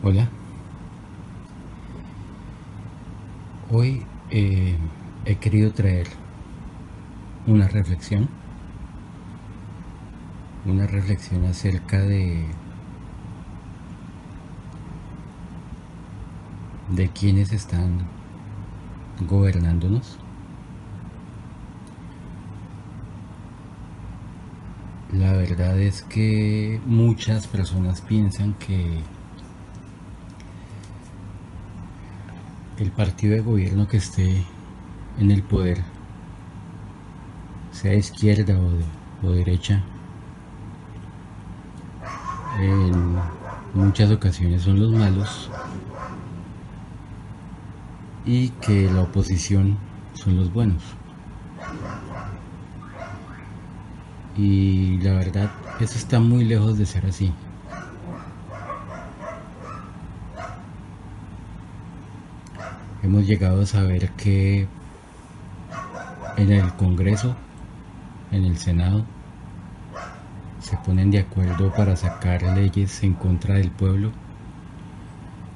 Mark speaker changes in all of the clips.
Speaker 1: Hola. Hoy eh, he querido traer una reflexión, una reflexión acerca de de quienes están gobernándonos. La verdad es que muchas personas piensan que el partido de gobierno que esté en el poder, sea izquierda o, o derecha, en muchas ocasiones son los malos y que la oposición son los buenos. Y la verdad, eso está muy lejos de ser así. Hemos llegado a saber que en el Congreso, en el Senado, se ponen de acuerdo para sacar leyes en contra del pueblo,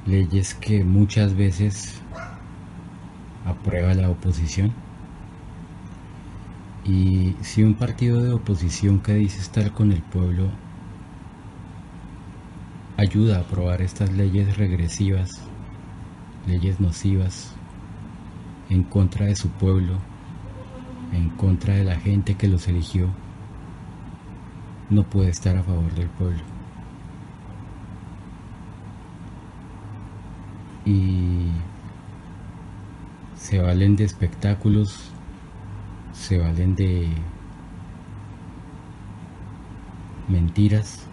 Speaker 1: leyes que muchas veces aprueba la oposición. Y si un partido de oposición que dice estar con el pueblo ayuda a aprobar estas leyes regresivas leyes nocivas en contra de su pueblo, en contra de la gente que los eligió, no puede estar a favor del pueblo. Y se valen de espectáculos, se valen de mentiras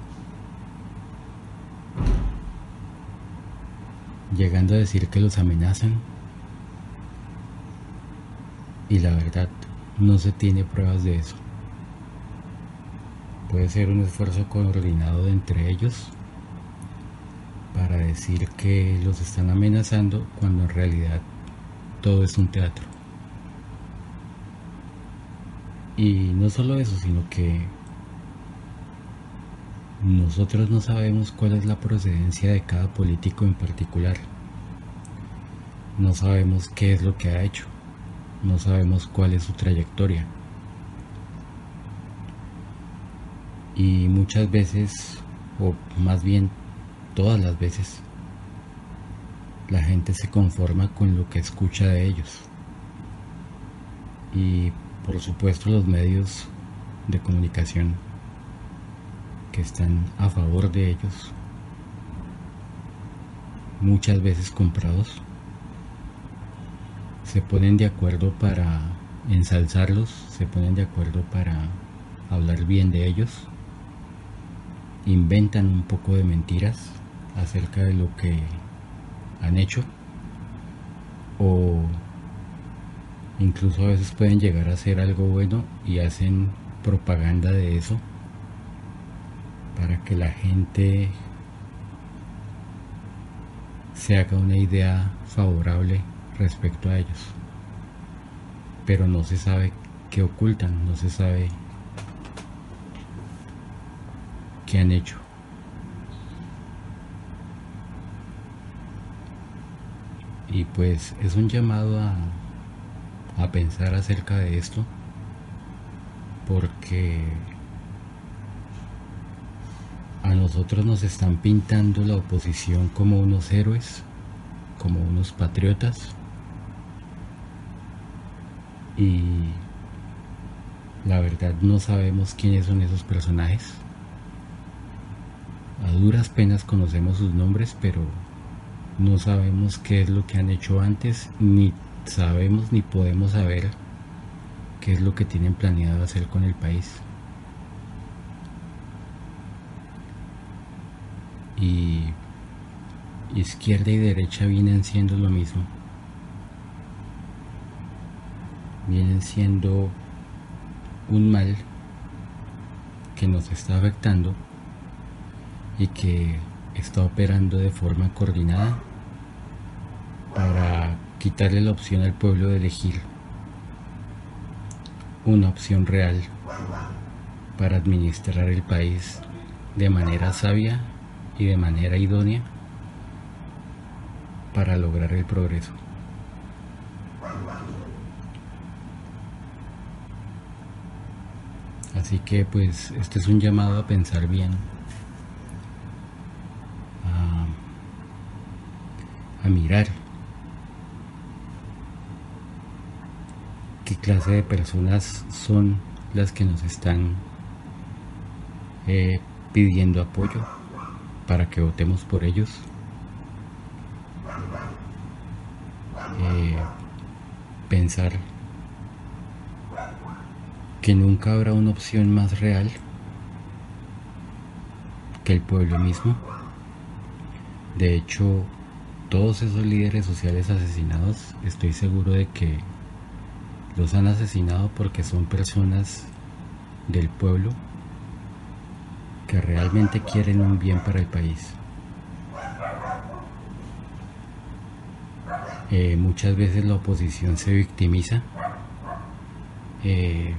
Speaker 1: llegando a decir que los amenazan y la verdad no se tiene pruebas de eso. Puede ser un esfuerzo coordinado de entre ellos para decir que los están amenazando cuando en realidad todo es un teatro. Y no solo eso, sino que nosotros no sabemos cuál es la procedencia de cada político en particular. No sabemos qué es lo que ha hecho. No sabemos cuál es su trayectoria. Y muchas veces, o más bien todas las veces, la gente se conforma con lo que escucha de ellos. Y por supuesto los medios de comunicación que están a favor de ellos, muchas veces comprados, se ponen de acuerdo para ensalzarlos, se ponen de acuerdo para hablar bien de ellos, inventan un poco de mentiras acerca de lo que han hecho o incluso a veces pueden llegar a hacer algo bueno y hacen propaganda de eso para que la gente se haga una idea favorable respecto a ellos. Pero no se sabe qué ocultan, no se sabe qué han hecho. Y pues es un llamado a, a pensar acerca de esto porque a nosotros nos están pintando la oposición como unos héroes, como unos patriotas. Y la verdad no sabemos quiénes son esos personajes. A duras penas conocemos sus nombres, pero no sabemos qué es lo que han hecho antes, ni sabemos ni podemos saber qué es lo que tienen planeado hacer con el país. Y izquierda y derecha vienen siendo lo mismo. Vienen siendo un mal que nos está afectando y que está operando de forma coordinada para quitarle la opción al pueblo de elegir una opción real para administrar el país de manera sabia y de manera idónea para lograr el progreso. Así que pues este es un llamado a pensar bien, a, mirar qué clase de personas son las que nos están eh, pidiendo apoyo para que votemos por ellos. Eh, pensar que nunca habrá una opción más real que el pueblo mismo. De hecho, todos esos líderes sociales asesinados, estoy seguro de que los han asesinado porque son personas del pueblo que realmente quieren un bien para el país. Eh, muchas veces la oposición se victimiza eh,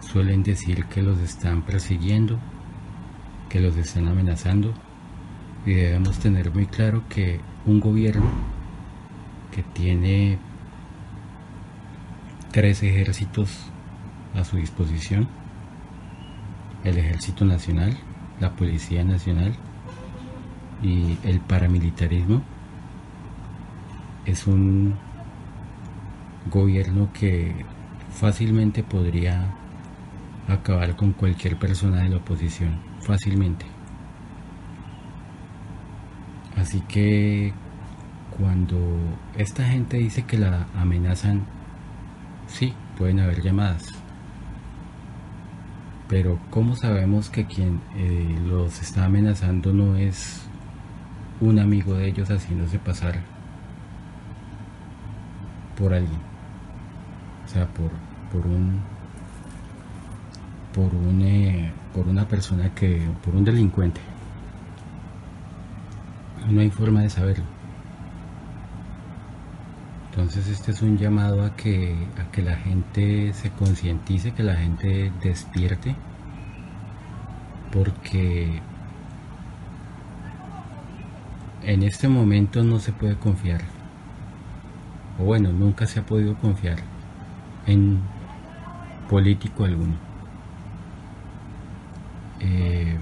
Speaker 1: suelen decir que los están persiguiendo, que los están amenazando y debemos tener muy claro que un gobierno que tiene tres ejércitos a su disposición, el ejército nacional, la policía nacional y el paramilitarismo, es un gobierno que fácilmente podría acabar con cualquier persona de la oposición fácilmente. Así que cuando esta gente dice que la amenazan, sí, pueden haber llamadas. Pero ¿cómo sabemos que quien eh, los está amenazando no es un amigo de ellos haciéndose pasar por alguien? O sea, por, por un por, un, eh, por una persona que, por un delincuente. No hay forma de saberlo. Entonces este es un llamado a que, a que la gente se concientice, que la gente despierte, porque en este momento no se puede confiar, o bueno, nunca se ha podido confiar en político alguno. Eh,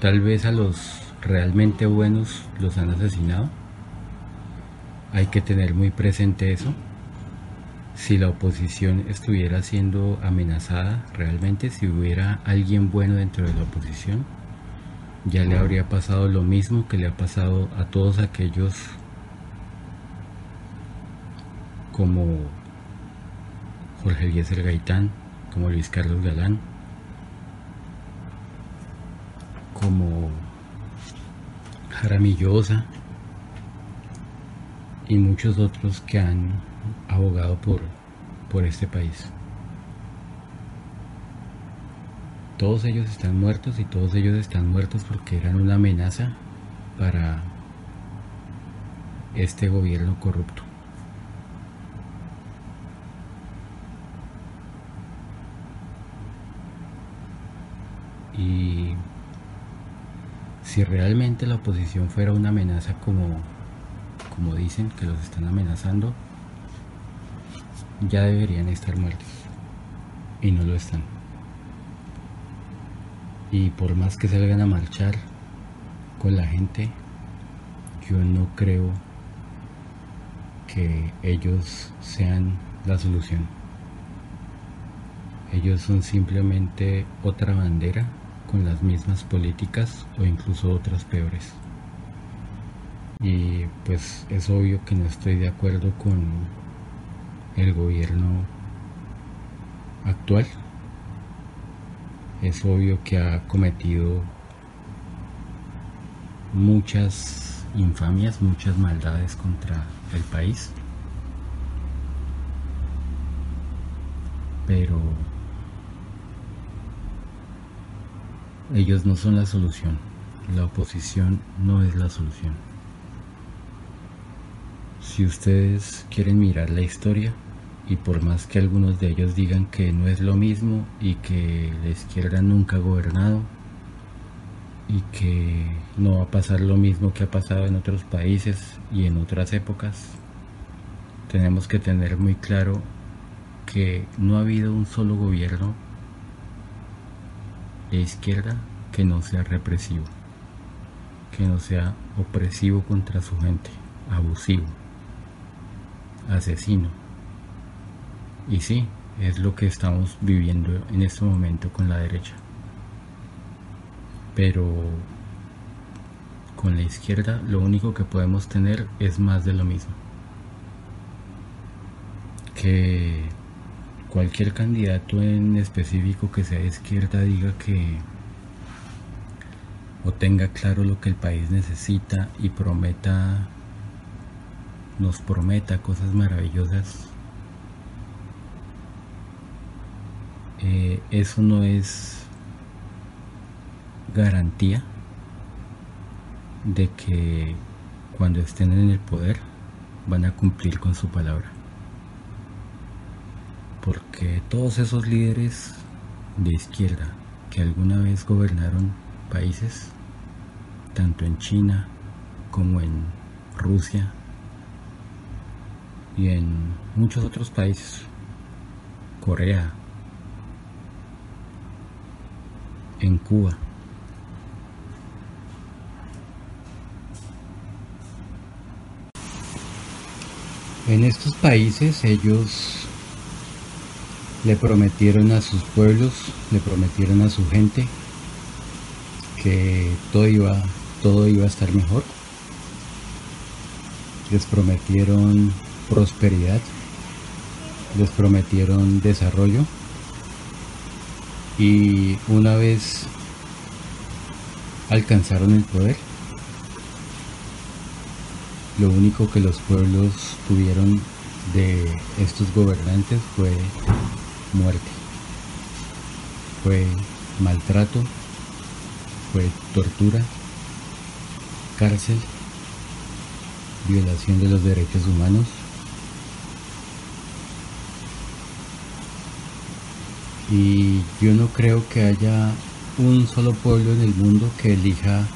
Speaker 1: tal vez a los realmente buenos los han asesinado. Hay que tener muy presente eso. Si la oposición estuviera siendo amenazada realmente, si hubiera alguien bueno dentro de la oposición, ya le habría pasado lo mismo que le ha pasado a todos aquellos como Jorge Eliezer Gaitán, como Luis Carlos Galán, como Jaramillosa y muchos otros que han abogado por, por este país. Todos ellos están muertos y todos ellos están muertos porque eran una amenaza para este gobierno corrupto. Y si realmente la oposición fuera una amenaza como, como dicen que los están amenazando, ya deberían estar muertos. Y no lo están. Y por más que salgan a marchar con la gente, yo no creo que ellos sean la solución. Ellos son simplemente otra bandera con las mismas políticas o incluso otras peores. Y pues es obvio que no estoy de acuerdo con el gobierno actual. Es obvio que ha cometido muchas infamias, muchas maldades contra el país. Pero Ellos no son la solución. La oposición no es la solución. Si ustedes quieren mirar la historia, y por más que algunos de ellos digan que no es lo mismo y que la izquierda nunca ha gobernado, y que no va a pasar lo mismo que ha pasado en otros países y en otras épocas. Tenemos que tener muy claro que no ha habido un solo gobierno de izquierda que no sea represivo, que no sea opresivo contra su gente, abusivo, asesino. Y sí, es lo que estamos viviendo en este momento con la derecha. Pero con la izquierda lo único que podemos tener es más de lo mismo. Que cualquier candidato en específico que sea de izquierda diga que o tenga claro lo que el país necesita y prometa nos prometa cosas maravillosas Eh, eso no es garantía de que cuando estén en el poder van a cumplir con su palabra. Porque todos esos líderes de izquierda que alguna vez gobernaron países, tanto en China como en Rusia y en muchos otros países, Corea, en Cuba. En estos países ellos le prometieron a sus pueblos, le prometieron a su gente que todo iba, todo iba a estar mejor. Les prometieron prosperidad, les prometieron desarrollo. Y una vez alcanzaron el poder, lo único que los pueblos tuvieron de estos gobernantes fue muerte, fue maltrato, fue tortura, cárcel, violación de los derechos humanos, y yo no creo que haya un solo pueblo en el mundo que elija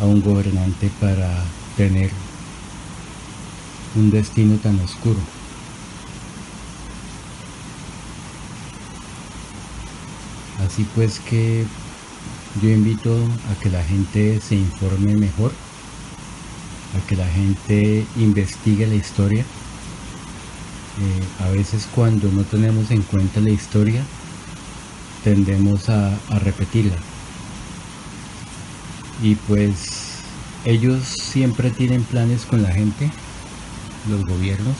Speaker 1: a un gobernante para tener un destino tan oscuro. Así pues que yo invito a que la gente se informe mejor, a que la gente investigue la historia eh, a veces cuando no tenemos en cuenta la historia, tendemos a, repetirla. Y pues ellos siempre tienen planes con la gente, los gobiernos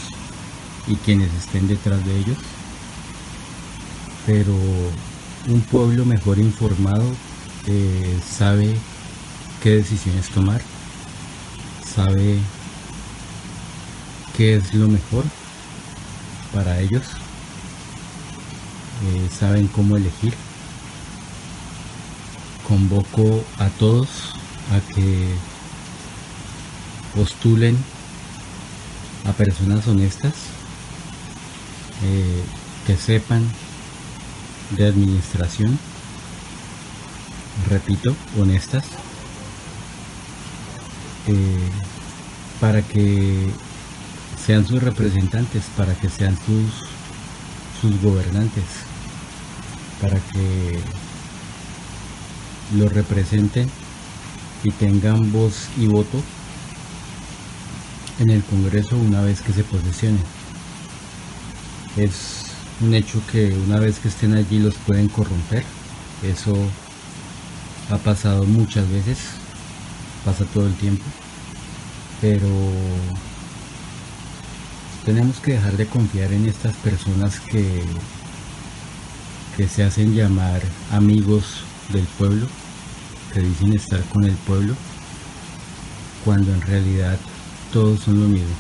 Speaker 1: y quienes estén detrás de ellos. Pero un pueblo mejor informado eh, sabe qué decisiones tomar, sabe qué es lo mejor para ellos. Eh, saben cómo elegir. Convoco a todos a que postulen a personas honestas eh, que sepan de administración, repito, honestas, eh, para que sean sus representantes, para que sean sus, sus gobernantes, para que los representen y tengan voz y voto en el Congreso una vez que se posesionen. Es un hecho que una vez que estén allí los pueden corromper. Eso ha pasado muchas veces, pasa todo el tiempo, pero tenemos que dejar de confiar en estas personas que, que se hacen llamar amigos del pueblo, que dicen estar con el pueblo, cuando en realidad todos son lo mismo.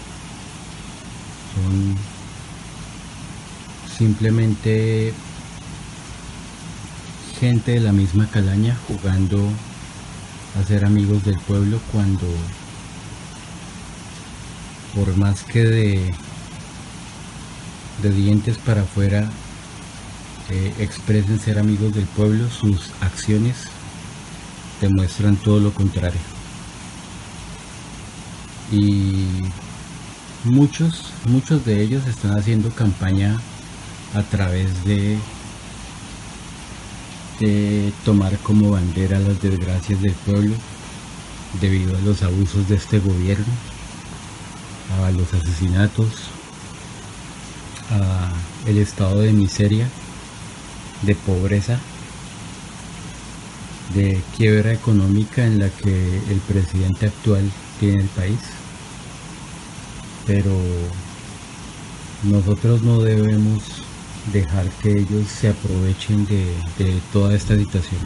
Speaker 1: Son simplemente gente de la misma calaña jugando a ser amigos del pueblo cuando por más que de de dientes para afuera eh, expresen ser amigos del pueblo, sus acciones demuestran todo lo contrario. Y muchos, muchos de ellos están haciendo campaña a través de, de tomar como bandera las desgracias del pueblo debido a los abusos de este gobierno, a los asesinatos, a el estado de miseria, de pobreza, de quiebra económica en la que el presidente actual tiene el país. Pero nosotros no debemos dejar que ellos se aprovechen de, toda esta situación.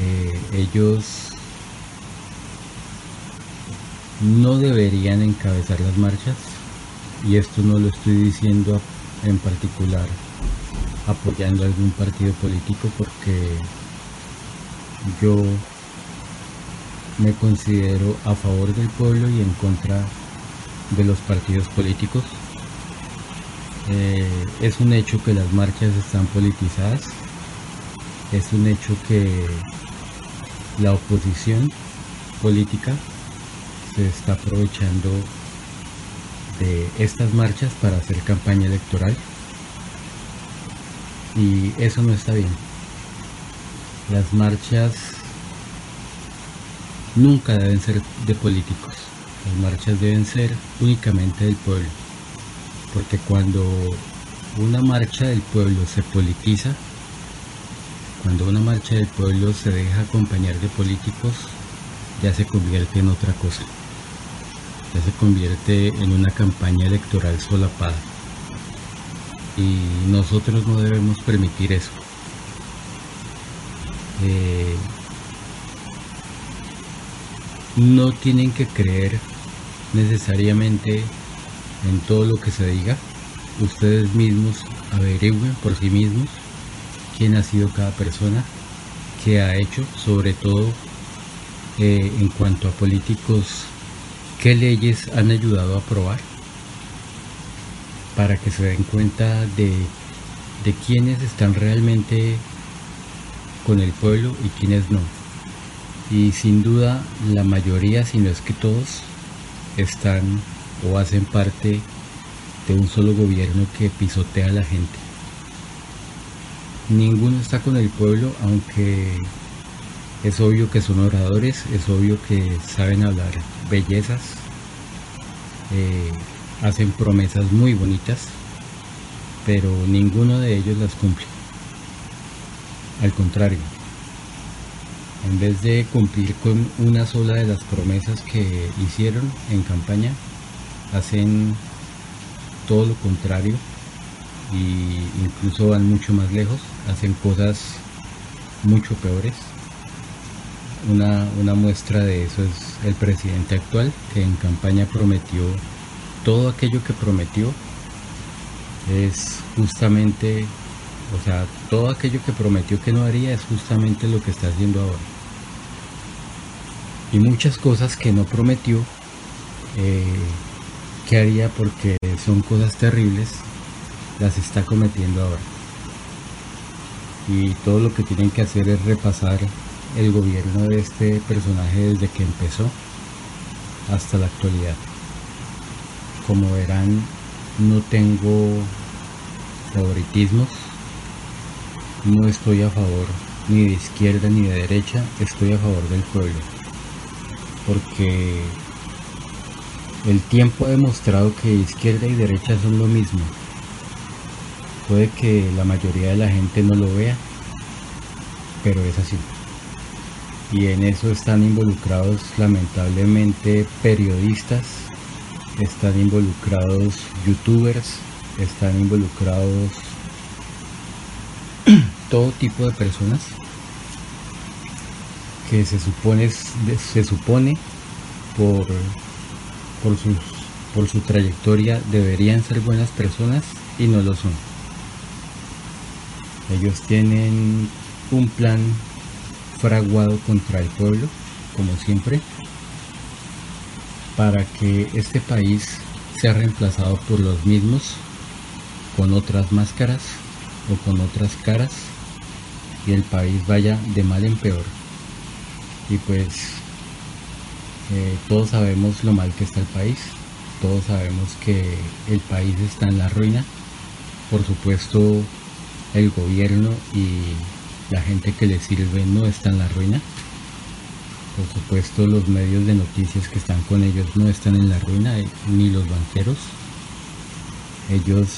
Speaker 1: Eh, ellos no deberían encabezar las marchas y esto no lo estoy diciendo en particular apoyando algún partido político porque yo me considero a favor del pueblo y en contra de los partidos políticos. Eh, es un hecho que las marchas están politizadas, es un hecho que la oposición política se está aprovechando de estas marchas para hacer campaña electoral. Y eso no está bien. Las marchas nunca deben ser de políticos, las marchas deben ser únicamente del pueblo, porque cuando una marcha del pueblo se politiza, cuando una marcha del pueblo se deja acompañar de políticos, ya se convierte en otra cosa se convierte en una campaña electoral solapada. Y nosotros no debemos permitir eso. Eh, no tienen que creer necesariamente en todo lo que se diga. Ustedes mismos averigüen por sí mismos quién ha sido cada persona, qué ha hecho, sobre todo eh, en cuanto a políticos ¿Qué leyes han ayudado a aprobar? Para que se den cuenta de, de quiénes están realmente con el pueblo y quiénes no. Y sin duda la mayoría, si no es que todos, están o hacen parte de un solo gobierno que pisotea a la gente. Ninguno está con el pueblo, aunque es obvio que son oradores, es obvio que saben hablar bellezas, eh, hacen promesas muy bonitas, pero ninguno de ellos las cumple. Al contrario, en vez de cumplir con una sola de las promesas que hicieron en campaña, hacen todo lo contrario e incluso van mucho más lejos, hacen cosas mucho peores una, muestra de eso es el presidente actual, que en campaña prometió todo aquello que prometió. Es justamente, o sea, todo aquello que prometió que no haría es justamente lo que está haciendo ahora. Y muchas cosas que no prometió eh, que haría porque son cosas terribles, las está cometiendo ahora. Y todo lo que tienen que hacer es repasar el gobierno de este personaje desde que empezó hasta la actualidad. Como verán, no tengo favoritismos, no estoy a favor ni de izquierda ni de derecha, estoy a favor del pueblo. Porque el tiempo ha demostrado que izquierda y derecha son lo mismo. Puede que la mayoría de la gente no lo vea, pero es así y en eso están involucrados lamentablemente periodistas, están involucrados youtubers, están involucrados todo tipo de personas que se supone se supone por por por su trayectoria deberían ser buenas personas y no lo son. Ellos tienen un plan fraguado contra el pueblo, como siempre, para que este país sea reemplazado por los mismos, con otras máscaras o con otras caras, y el país vaya de mal en peor. Y pues eh, todos sabemos lo mal que está el país, todos sabemos que el país está en la ruina. Por supuesto, el gobierno y la gente que le sirve no está en la ruina. Por supuesto, los medios de noticias que están con ellos no están en la ruina, eh, ni los banqueros. Ellos,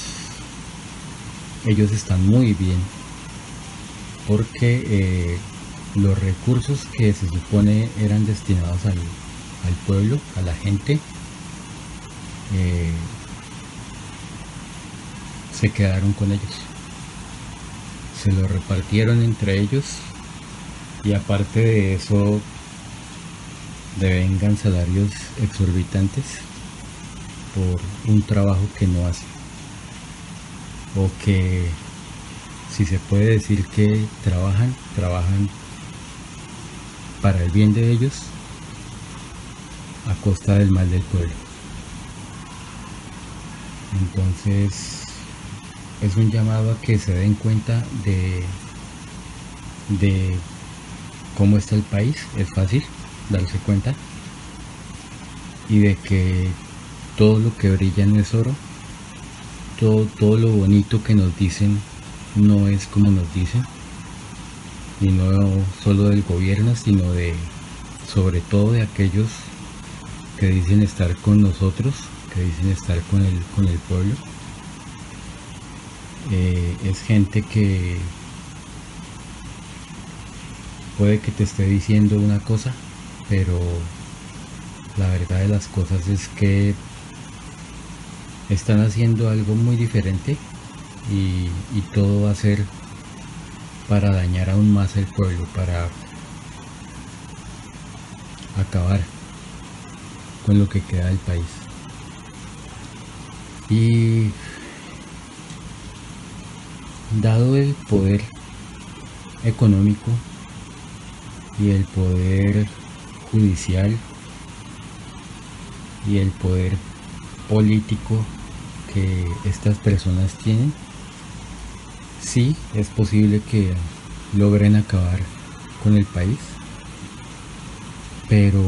Speaker 1: ellos están muy bien porque eh, los recursos que se supone eran destinados al, pueblo, a la gente, eh, se quedaron con ellos. Se lo repartieron entre ellos y aparte de eso devengan salarios exorbitantes por un trabajo que no hacen o que si se puede decir que trabajan, trabajan para el bien de ellos a costa del mal del pueblo. Entonces es un llamado a que se den cuenta de, de cómo está el país, es fácil darse cuenta, y de que todo lo que brilla no es oro, todo, todo lo bonito que nos dicen no es como nos dicen, y no solo del gobierno, sino de sobre todo de aquellos que dicen estar con nosotros, que dicen estar con el, con el pueblo. Eh, es gente que puede que te esté diciendo una cosa, pero la verdad de las cosas es que están haciendo algo muy diferente y, y todo va a ser para dañar aún más el pueblo, para acabar con lo que queda del país. Y dado el poder económico y el poder judicial y el poder político que estas personas tienen, sí es posible que logren acabar con el país, pero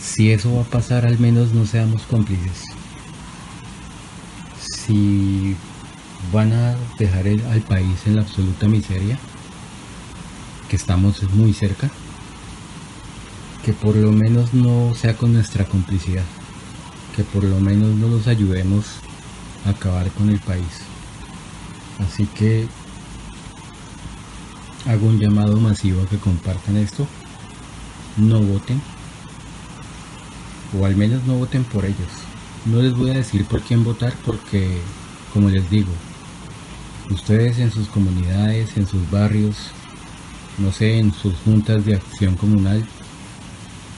Speaker 1: si eso va a pasar al menos no seamos cómplices. Si van a dejar al país en la absoluta miseria, que estamos muy cerca, que por lo menos no sea con nuestra complicidad, que por lo menos no nos ayudemos acabar con el país. Así que hago un llamado masivo a que compartan esto, no voten, o al menos no voten por ellos. No les voy a decir por quién votar porque, como les digo, ustedes en sus comunidades, en sus barrios, no sé, en sus juntas de acción comunal,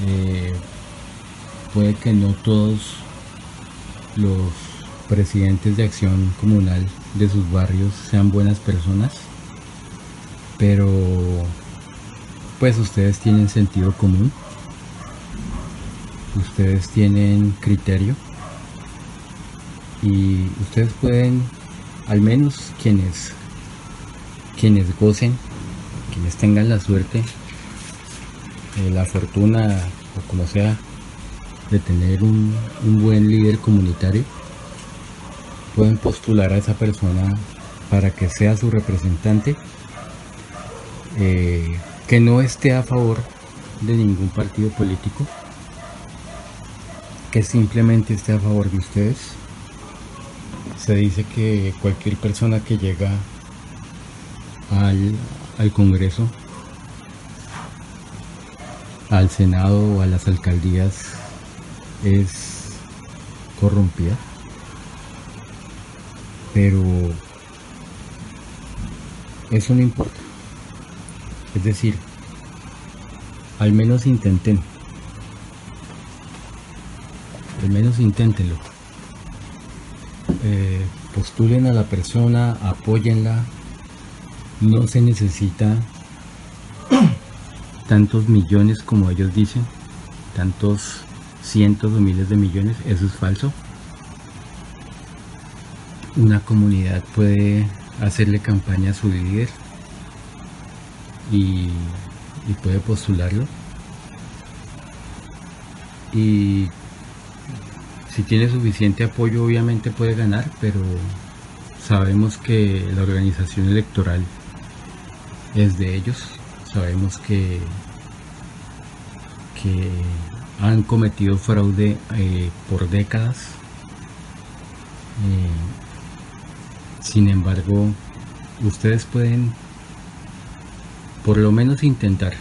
Speaker 1: eh, puede que no todos los presidentes de acción comunal de sus barrios sean buenas personas, pero pues ustedes tienen sentido común, ustedes tienen criterio y ustedes pueden, al menos quienes, quienes gocen, quienes tengan la suerte, eh, la fortuna o como sea, de tener un, buen líder comunitario, pueden postular a esa persona para que sea su representante, eh, que no esté a favor de ningún partido político, que simplemente esté a favor de ustedes. Se dice que cualquier persona que llega al, al Congreso, al Senado o a las alcaldías es corrompida pero eso no importa. Es decir, al menos intenten. Al menos inténtenlo. Eh, postulen a la persona, apóyenla. No se necesita tantos millones como ellos dicen, tantos cientos o miles de millones, eso es falso una comunidad puede hacerle campaña a su líder y, y puede postularlo. Y si tiene suficiente apoyo obviamente puede ganar, pero sabemos que la organización electoral es de ellos. Sabemos que, que han cometido fraude eh, por décadas. Eh, sin embargo, ustedes pueden por lo menos intentar,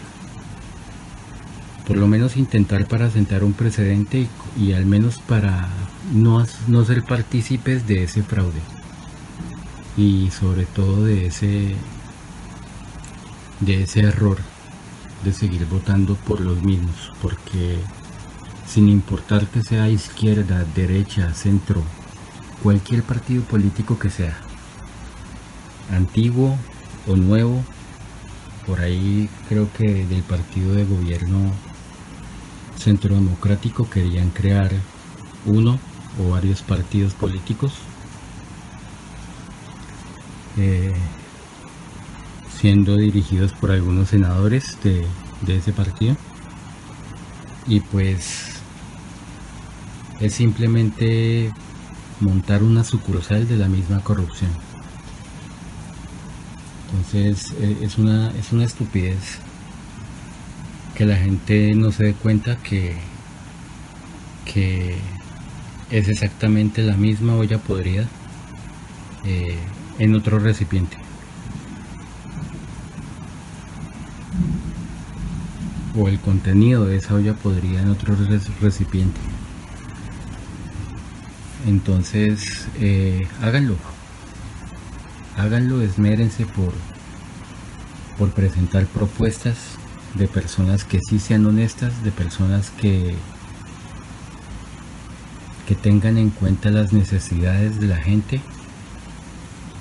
Speaker 1: por lo menos intentar para sentar un precedente y, al menos para no, no ser partícipes de ese fraude. Y sobre todo de ese de ese error de seguir votando por los mismos porque sin importar que sea izquierda, derecha, centro, cualquier partido político que sea, antiguo o nuevo, por ahí creo que del partido de gobierno centro democrático querían crear uno o varios partidos políticos, eh, siendo dirigidos por algunos senadores de, de ese partido. Y pues es simplemente montar una sucursal de la misma corrupción. Entonces eh, es una, es una estupidez que la gente no se dé cuenta que, que es exactamente la misma olla podrida eh, en otro recipiente. O el contenido de esa olla podrida en otro recipiente. Entonces, eh, háganlo. Háganlo, esmérense por, por presentar propuestas de personas que sí sean honestas, de personas que, que tengan en cuenta las necesidades de la gente,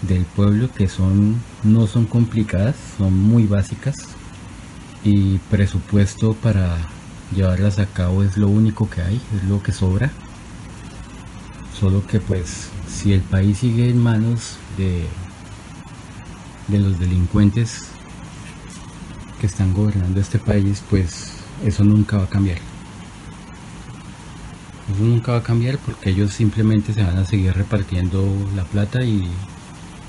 Speaker 1: del pueblo, que son, no son complicadas, son muy básicas. Y presupuesto para llevarlas a cabo es lo único que hay, es lo que sobra. Solo que pues si el país sigue en manos de, de los delincuentes que están gobernando este país, pues eso nunca va a cambiar. Eso nunca va a cambiar porque ellos simplemente se van a seguir repartiendo la plata y,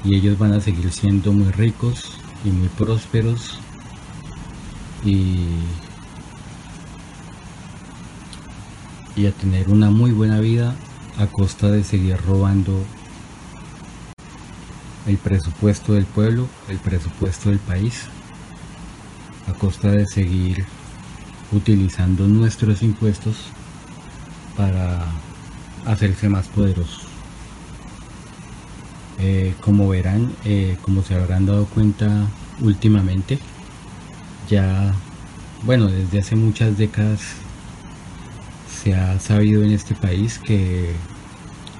Speaker 1: y ellos van a seguir siendo muy ricos y muy prósperos y, y a tener una muy buena vida a costa de seguir robando el presupuesto del pueblo, el presupuesto del país, a costa de seguir utilizando nuestros impuestos para hacerse más poderosos. Eh, como verán, eh, como se habrán dado cuenta últimamente, ya, bueno, desde hace muchas décadas se ha sabido en este país que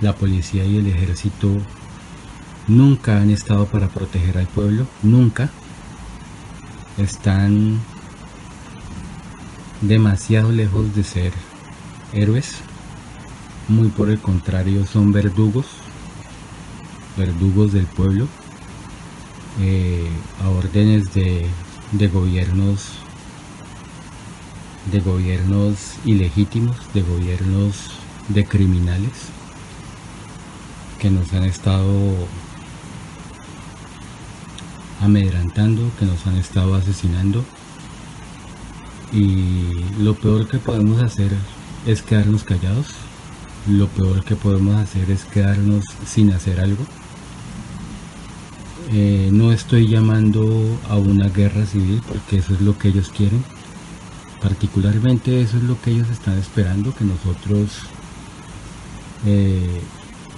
Speaker 1: la policía y el ejército nunca han estado para proteger al pueblo, nunca. Están demasiado lejos de ser héroes, muy por el contrario son verdugos, verdugos del pueblo, eh, a órdenes de, de gobiernos de gobiernos ilegítimos, de gobiernos de criminales que nos han estado amedrantando, que nos han estado asesinando. Y lo peor que podemos hacer es quedarnos callados. Lo peor que podemos hacer es quedarnos sin hacer algo. Eh, no estoy llamando a una guerra civil porque eso es lo que ellos quieren particularmente eso es lo que ellos están esperando, que nosotros eh,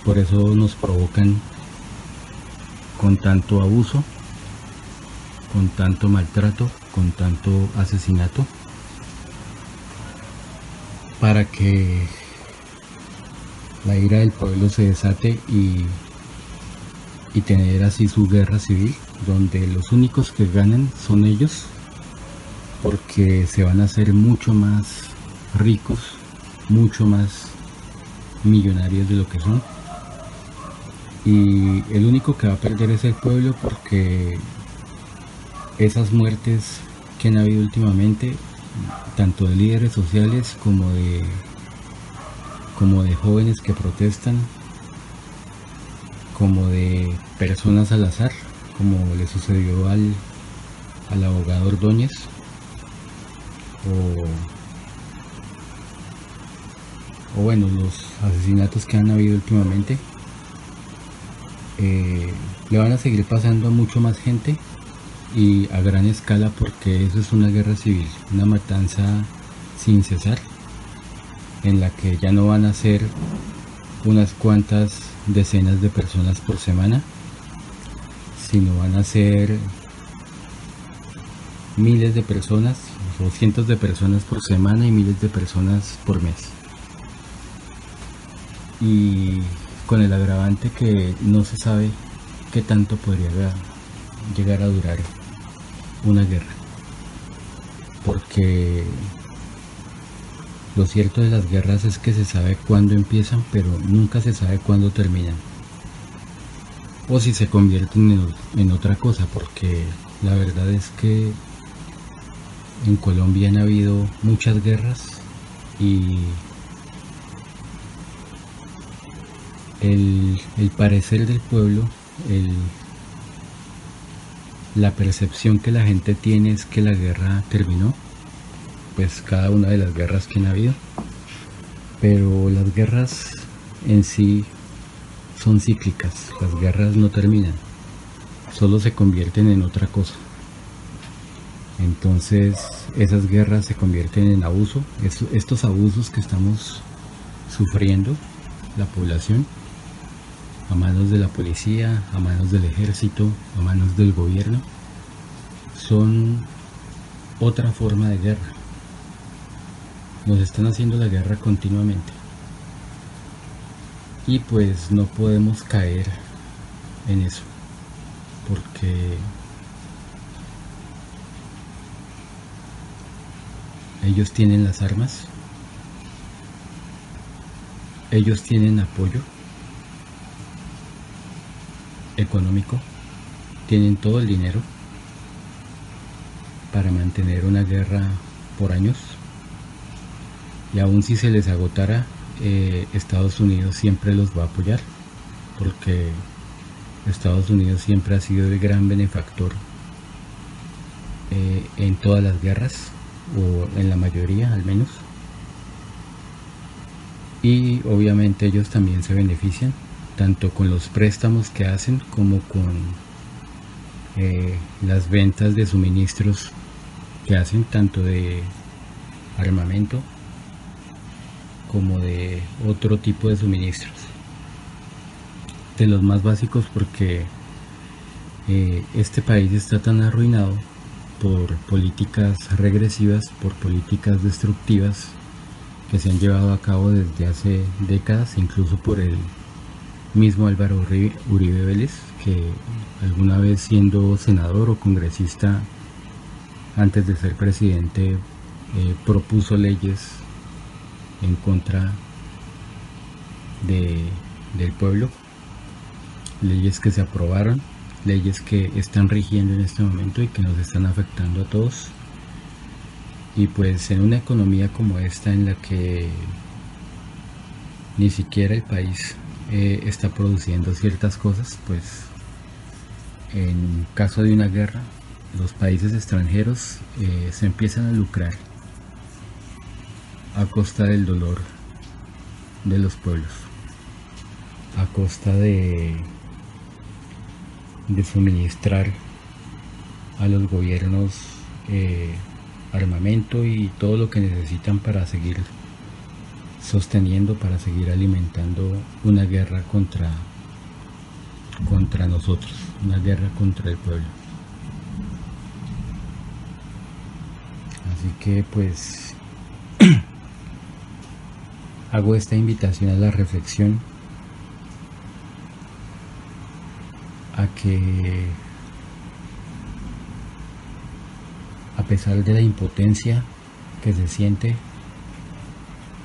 Speaker 1: por eso nos provocan con tanto abuso, con tanto maltrato, con tanto asesinato, para que la ira del pueblo se desate y, y tener así su guerra civil, donde los únicos que ganan son ellos porque se van a hacer mucho más ricos, mucho más millonarios de lo que son. y el único que va a perder es el pueblo porque esas muertes que han habido últimamente, tanto de líderes sociales como de como de jóvenes que protestan, como de personas al azar, como le sucedió al, al abogado Ordóñez, o, bueno, los asesinatos que han habido últimamente, eh, le van a seguir pasando a mucho más gente y a gran escala porque eso es una guerra civil, una matanza sin cesar, en la que ya no van a ser unas cuantas decenas de personas por semana, sino van a ser miles de personas o cientos de personas por semana y miles de personas por mes. Y con el agravante que no se sabe qué tanto podría llegar a durar una guerra. Porque lo cierto de las guerras es que se sabe cuándo empiezan, pero nunca se sabe cuándo terminan. O si se convierten en, otra cosa, porque la verdad es que en Colombia han habido muchas guerras y el, parecer del pueblo, la percepción que la gente tiene es que la guerra terminó pues cada una de las guerras que han habido. Pero las guerras en sí son cíclicas, las guerras no terminan, solo se convierten en otra cosa. Entonces esas guerras se convierten en abuso, estos abusos que estamos sufriendo la población a manos de la policía, a manos del ejército, a manos del gobierno, son otra forma de guerra. Nos están haciendo la guerra continuamente. Y pues no podemos caer en eso. Porque ellos tienen las armas. Ellos tienen apoyo económico. Tienen todo el dinero para mantener una guerra por años y aún si se les agotara, eh, Estados Unidos siempre los va a apoyar, porque Estados Unidos siempre ha sido el gran benefactor eh, en todas las guerras, o en la mayoría al menos. Y obviamente ellos también se benefician, tanto con los préstamos que hacen como con eh, las ventas de suministros que hacen, tanto de armamento como de otro tipo de suministros. De los más básicos porque eh, este país está tan arruinado por políticas regresivas, por políticas destructivas que se han llevado a cabo desde hace décadas, incluso por el mismo Álvaro Uribe Vélez, que alguna vez siendo senador o congresista, antes de ser presidente, eh, propuso leyes en contra de, del pueblo, leyes que se aprobaron, leyes que están rigiendo en este momento y que nos están afectando a todos. Y pues en una economía como esta en la que ni siquiera el país eh, está produciendo ciertas cosas, pues en caso de una guerra, los países extranjeros eh, se empiezan a lucrar a costa del dolor de los pueblos, a costa de, suministrar a los gobiernos eh, armamento y todo lo que necesitan para seguir sosteniendo, para seguir alimentando una guerra contra, contra nosotros, una guerra contra el pueblo. Así que pues hago esta invitación a la reflexión, a que a pesar de la impotencia que se siente,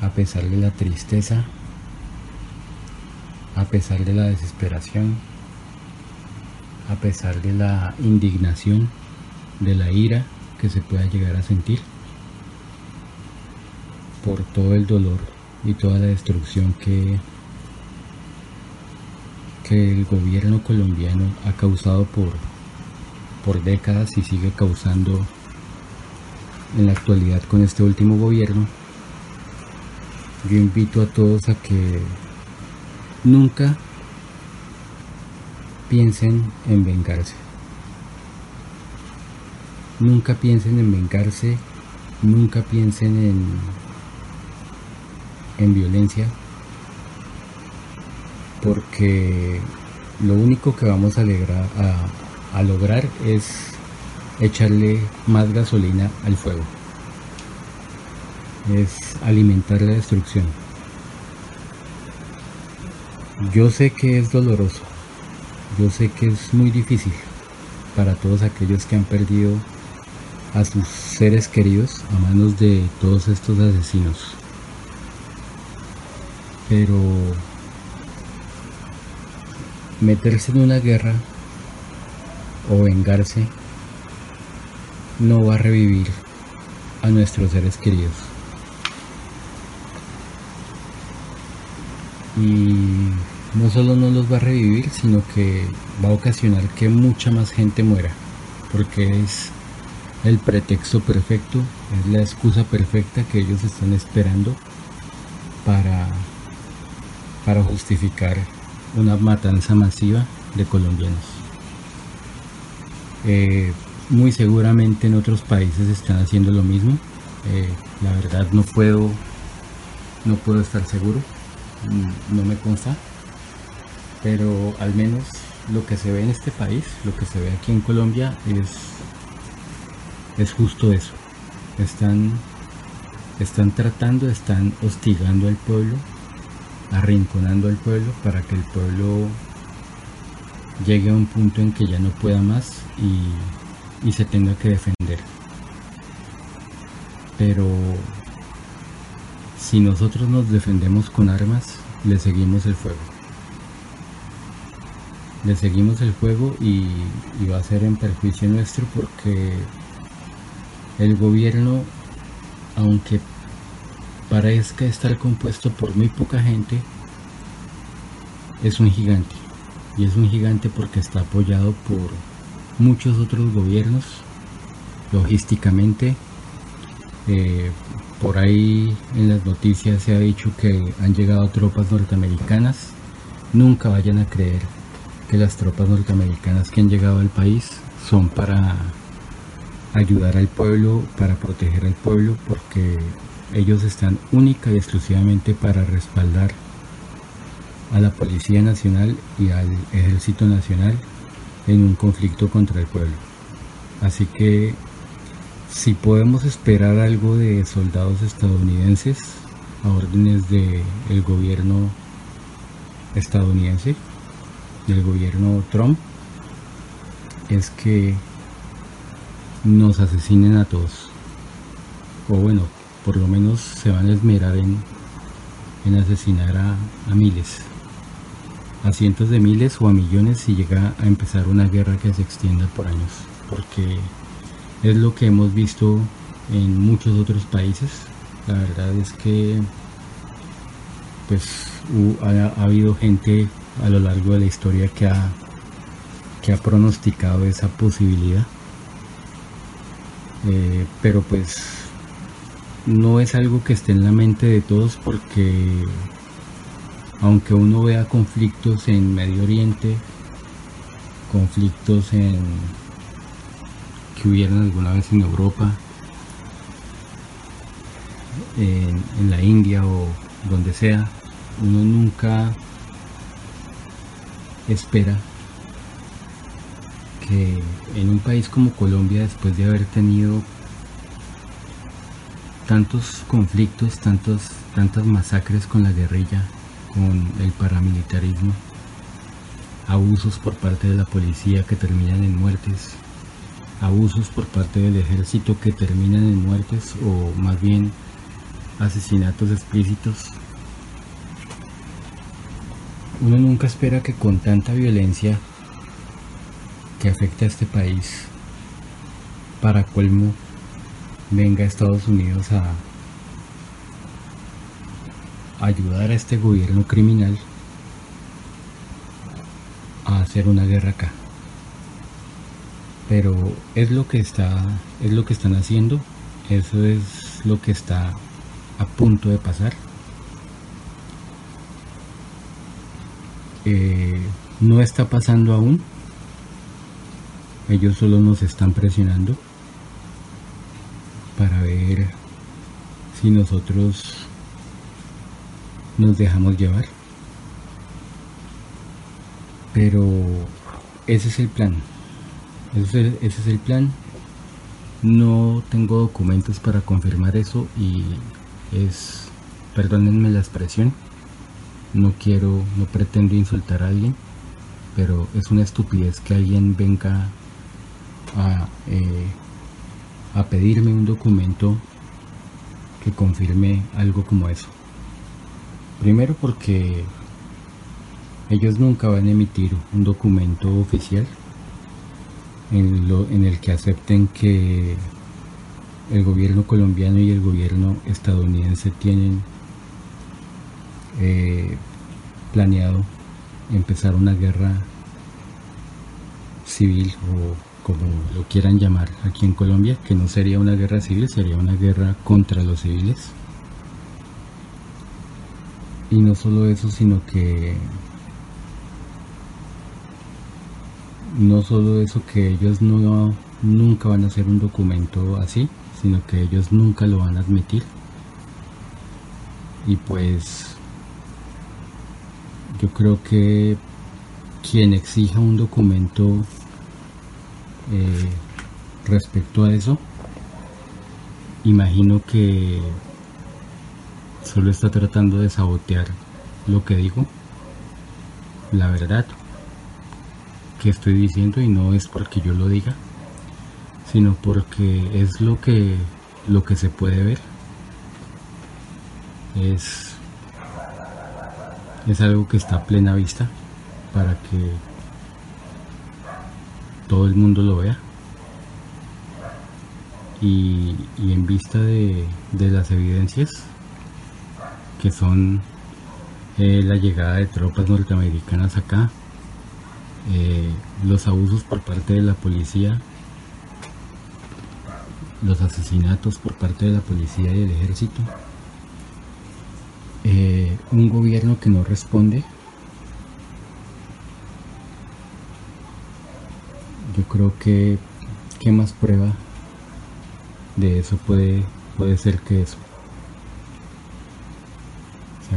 Speaker 1: a pesar de la tristeza, a pesar de la desesperación, a pesar de la indignación, de la ira que se pueda llegar a sentir por todo el dolor y toda la destrucción que, que el gobierno colombiano ha causado por, por décadas y sigue causando en la actualidad con este último gobierno, yo invito a todos a que nunca piensen en vengarse. Nunca piensen en vengarse, nunca piensen en, en violencia, porque lo único que vamos a, a, a lograr es echarle más gasolina al fuego. Es alimentar la destrucción. Yo sé que es doloroso. Yo sé que es muy difícil para todos aquellos que han perdido a sus seres queridos a manos de todos estos asesinos. Pero meterse en una guerra o vengarse no va a revivir a nuestros seres queridos. Y no solo no los va a revivir, sino que va a ocasionar que mucha más gente muera, porque es el pretexto perfecto, es la excusa perfecta que ellos están esperando para, para justificar una matanza masiva de colombianos. Eh, muy seguramente en otros países están haciendo lo mismo. Eh, la verdad no puedo, no puedo estar seguro, no me consta, pero al menos lo que se ve en este país, lo que se ve aquí en Colombia es, es justo eso. Están, están tratando, están hostigando al pueblo, arrinconando al pueblo para que el pueblo llegue a un punto en que ya no pueda más y y se tenga que defender. Pero si nosotros nos defendemos con armas, le seguimos el fuego. Le seguimos el fuego y, va a ser en perjuicio nuestro porque el gobierno, aunque parezca estar compuesto por muy poca gente, es un gigante. Y es un gigante porque está apoyado por muchos otros gobiernos logísticamente. Eh, por ahí en las noticias se ha dicho que han llegado tropas norteamericanas. Nunca vayan a creer que las tropas norteamericanas que han llegado al país son para ayudar al pueblo, para proteger al pueblo, porque ellos están única y exclusivamente para respaldar a la Policía Nacional y al Ejército Nacional en un conflicto contra el pueblo. Así que si podemos esperar algo de soldados estadounidenses a órdenes del el gobierno estadounidense, del gobierno Trump, es que nos asesinen a todos. O bueno, por lo menos se van a esmerar en, en asesinar a, a miles a cientos de miles o a millones si llega a empezar una guerra que se extienda por años, porque es lo que hemos visto en muchos otros países. La verdad es que pues ha, habido gente a lo largo de la historia que ha, que ha pronosticado esa posibilidad. Eh, pero pues no es algo que esté en la mente de todos porque aunque uno vea conflictos en Medio Oriente, conflictos en que hubieran alguna vez en Europa, en, la India o donde sea, uno nunca espera que en un país como Colombia, después de haber tenido tantos conflictos, tantos, tantas masacres con la guerrilla, con el paramilitarismo, abusos por parte de la policía que terminan en muertes, abusos por parte del ejército que terminan en muertes o más bien asesinatos explícitos. uno nunca espera que con tanta violencia que afecta a este país, para colmo, venga Estados Unidos a ayudar a este gobierno criminal a hacer una guerra acá. Pero es lo que está, es lo que están haciendo, eso es lo que está a punto de pasar. Eh, no está pasando aún. Ellos solo nos están presionando para ver si nosotros nos dejamos llevar. Pero ese es el plan. Ese es el, plan. No tengo documentos para confirmar eso y es, perdónenme la expresión, no quiero, no pretendo insultar a alguien, pero es una estupidez que alguien venga a, eh, a pedirme un documento que confirme algo como eso. Primero porque ellos nunca van a emitir un documento oficial en, el que acepten que el gobierno colombiano y el gobierno estadounidense tienen eh, planeado empezar una guerra civil o como lo quieran llamar aquí en Colombia, que no sería una guerra civil, sería una guerra contra los civiles. Y no solo eso, sino que no solo eso que ellos no nunca van a hacer un documento así, sino que ellos nunca lo van a admitir. Y pues yo creo que quien exija un documento eh, respecto a eso, imagino que solo está tratando de sabotear lo que digo, la verdad que estoy diciendo y no es porque yo lo diga, sino porque es lo que lo que se puede ver. Es es algo que está a plena vista para que todo el mundo lo vea. Y, en vista de, de las evidencias, que son eh, la llegada de tropas norteamericanas acá, eh, los abusos por parte de la policía, los asesinatos por parte de la policía y del ejército, eh, un gobierno que no responde, yo creo que qué más prueba de eso puede, puede ser que eso.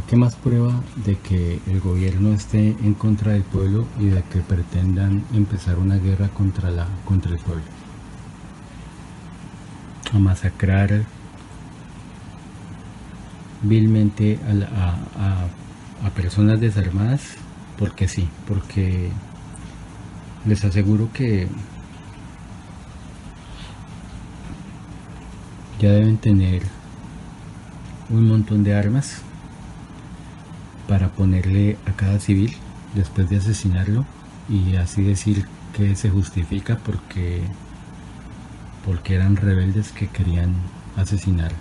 Speaker 1: ¿Qué más prueba de que el gobierno esté en contra del pueblo y de que pretendan empezar una guerra contra, la, contra el pueblo? A masacrar vilmente a, a personas desarmadas, porque sí, porque les aseguro que ya deben tener un montón de armas para ponerle a cada civil después de asesinarlo y así decir que se justifica porque porque eran rebeldes que querían asesinar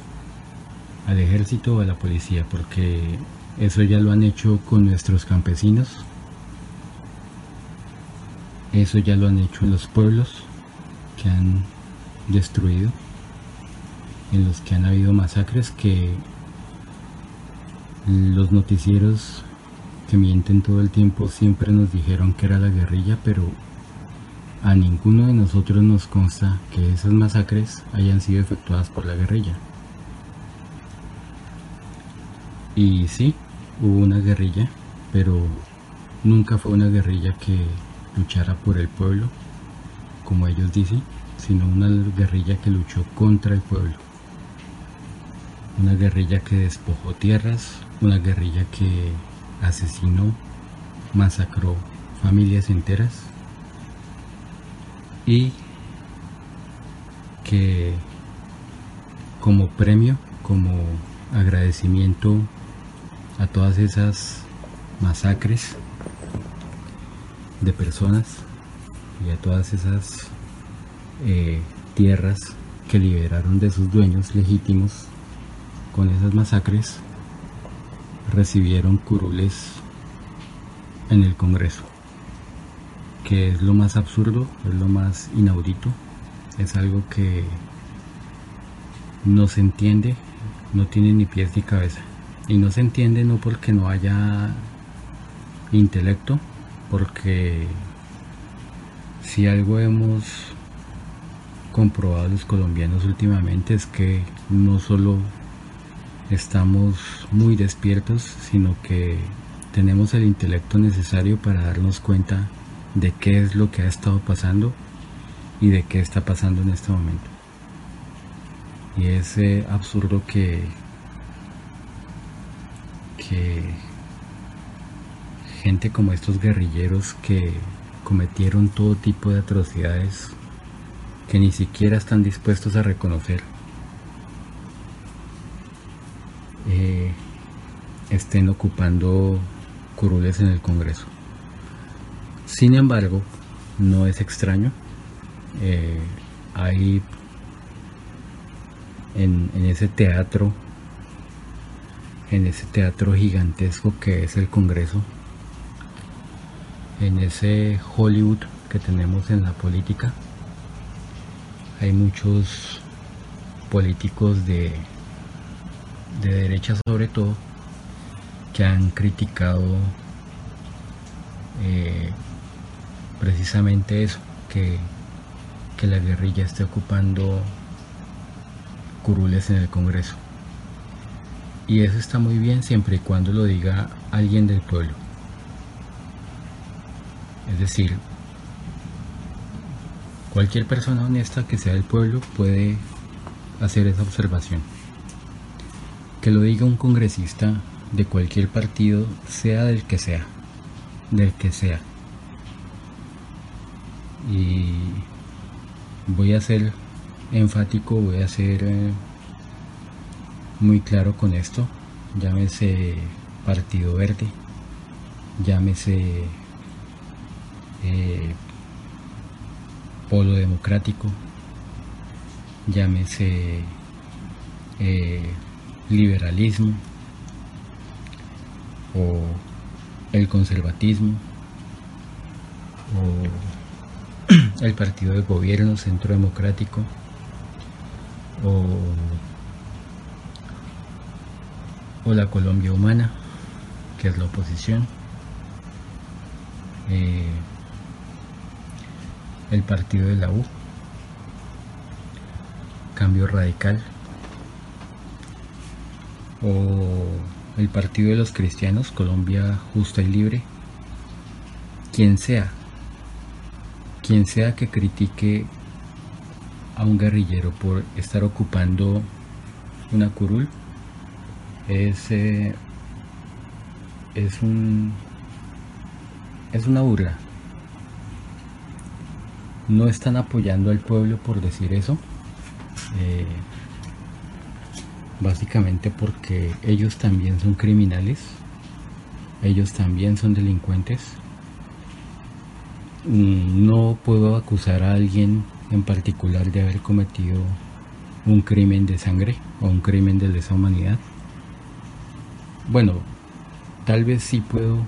Speaker 1: al ejército o a la policía porque eso ya lo han hecho con nuestros campesinos eso ya lo han hecho en los pueblos que han destruido en los que han habido masacres que los noticieros que mienten todo el tiempo siempre nos dijeron que era la guerrilla, pero a ninguno de nosotros nos consta que esas masacres hayan sido efectuadas por la guerrilla. Y sí, hubo una guerrilla, pero nunca fue una guerrilla que luchara por el pueblo, como ellos dicen, sino una guerrilla que luchó contra el pueblo. Una guerrilla que despojó tierras, una guerrilla que asesinó, masacró familias enteras y que como premio, como agradecimiento a todas esas masacres de personas y a todas esas eh, tierras que liberaron de sus dueños legítimos con esas masacres recibieron curules en el Congreso, que es lo más absurdo, es lo más inaudito, es algo que no se entiende, no tiene ni pies ni cabeza. Y no se entiende no porque no haya intelecto, porque si algo hemos comprobado los colombianos últimamente es que no solo estamos muy despiertos, sino que tenemos el intelecto necesario para darnos cuenta de qué es lo que ha estado pasando y de qué está pasando en este momento. Y es absurdo que, que gente como estos guerrilleros que cometieron todo tipo de atrocidades que ni siquiera están dispuestos a reconocer eh, estén ocupando curules en el Congreso. Sin embargo, no es extraño. Eh, hay en, en ese teatro, en ese teatro gigantesco que es el Congreso, en ese Hollywood que tenemos en la política, hay muchos políticos de, de derecha sobre todo que han criticado eh, precisamente eso, que, que la guerrilla esté ocupando curules en el Congreso. Y eso está muy bien siempre y cuando lo diga alguien del pueblo. Es decir, cualquier persona honesta que sea del pueblo puede hacer esa observación. Que lo diga un congresista de cualquier partido, sea del que sea, del que sea. Y voy a ser enfático, voy a ser eh, muy claro con esto. Llámese Partido Verde, llámese eh, Polo Democrático, llámese eh, liberalismo o el conservatismo o el partido de gobierno centro democrático o, o la Colombia humana que es la oposición. Eh, el partido de la U cambio radical o el Partido de los Cristianos, Colombia Justa y Libre, quien sea, quien sea que critique a un guerrillero por estar ocupando una curul, es, eh, es un es una burla. No están apoyando al pueblo por decir eso. Eh, básicamente porque ellos también son criminales, ellos también son delincuentes. Mm, no puedo acusar a alguien en particular de haber cometido un crimen de sangre o un crimen de lesa humanidad. Bueno, tal vez sí puedo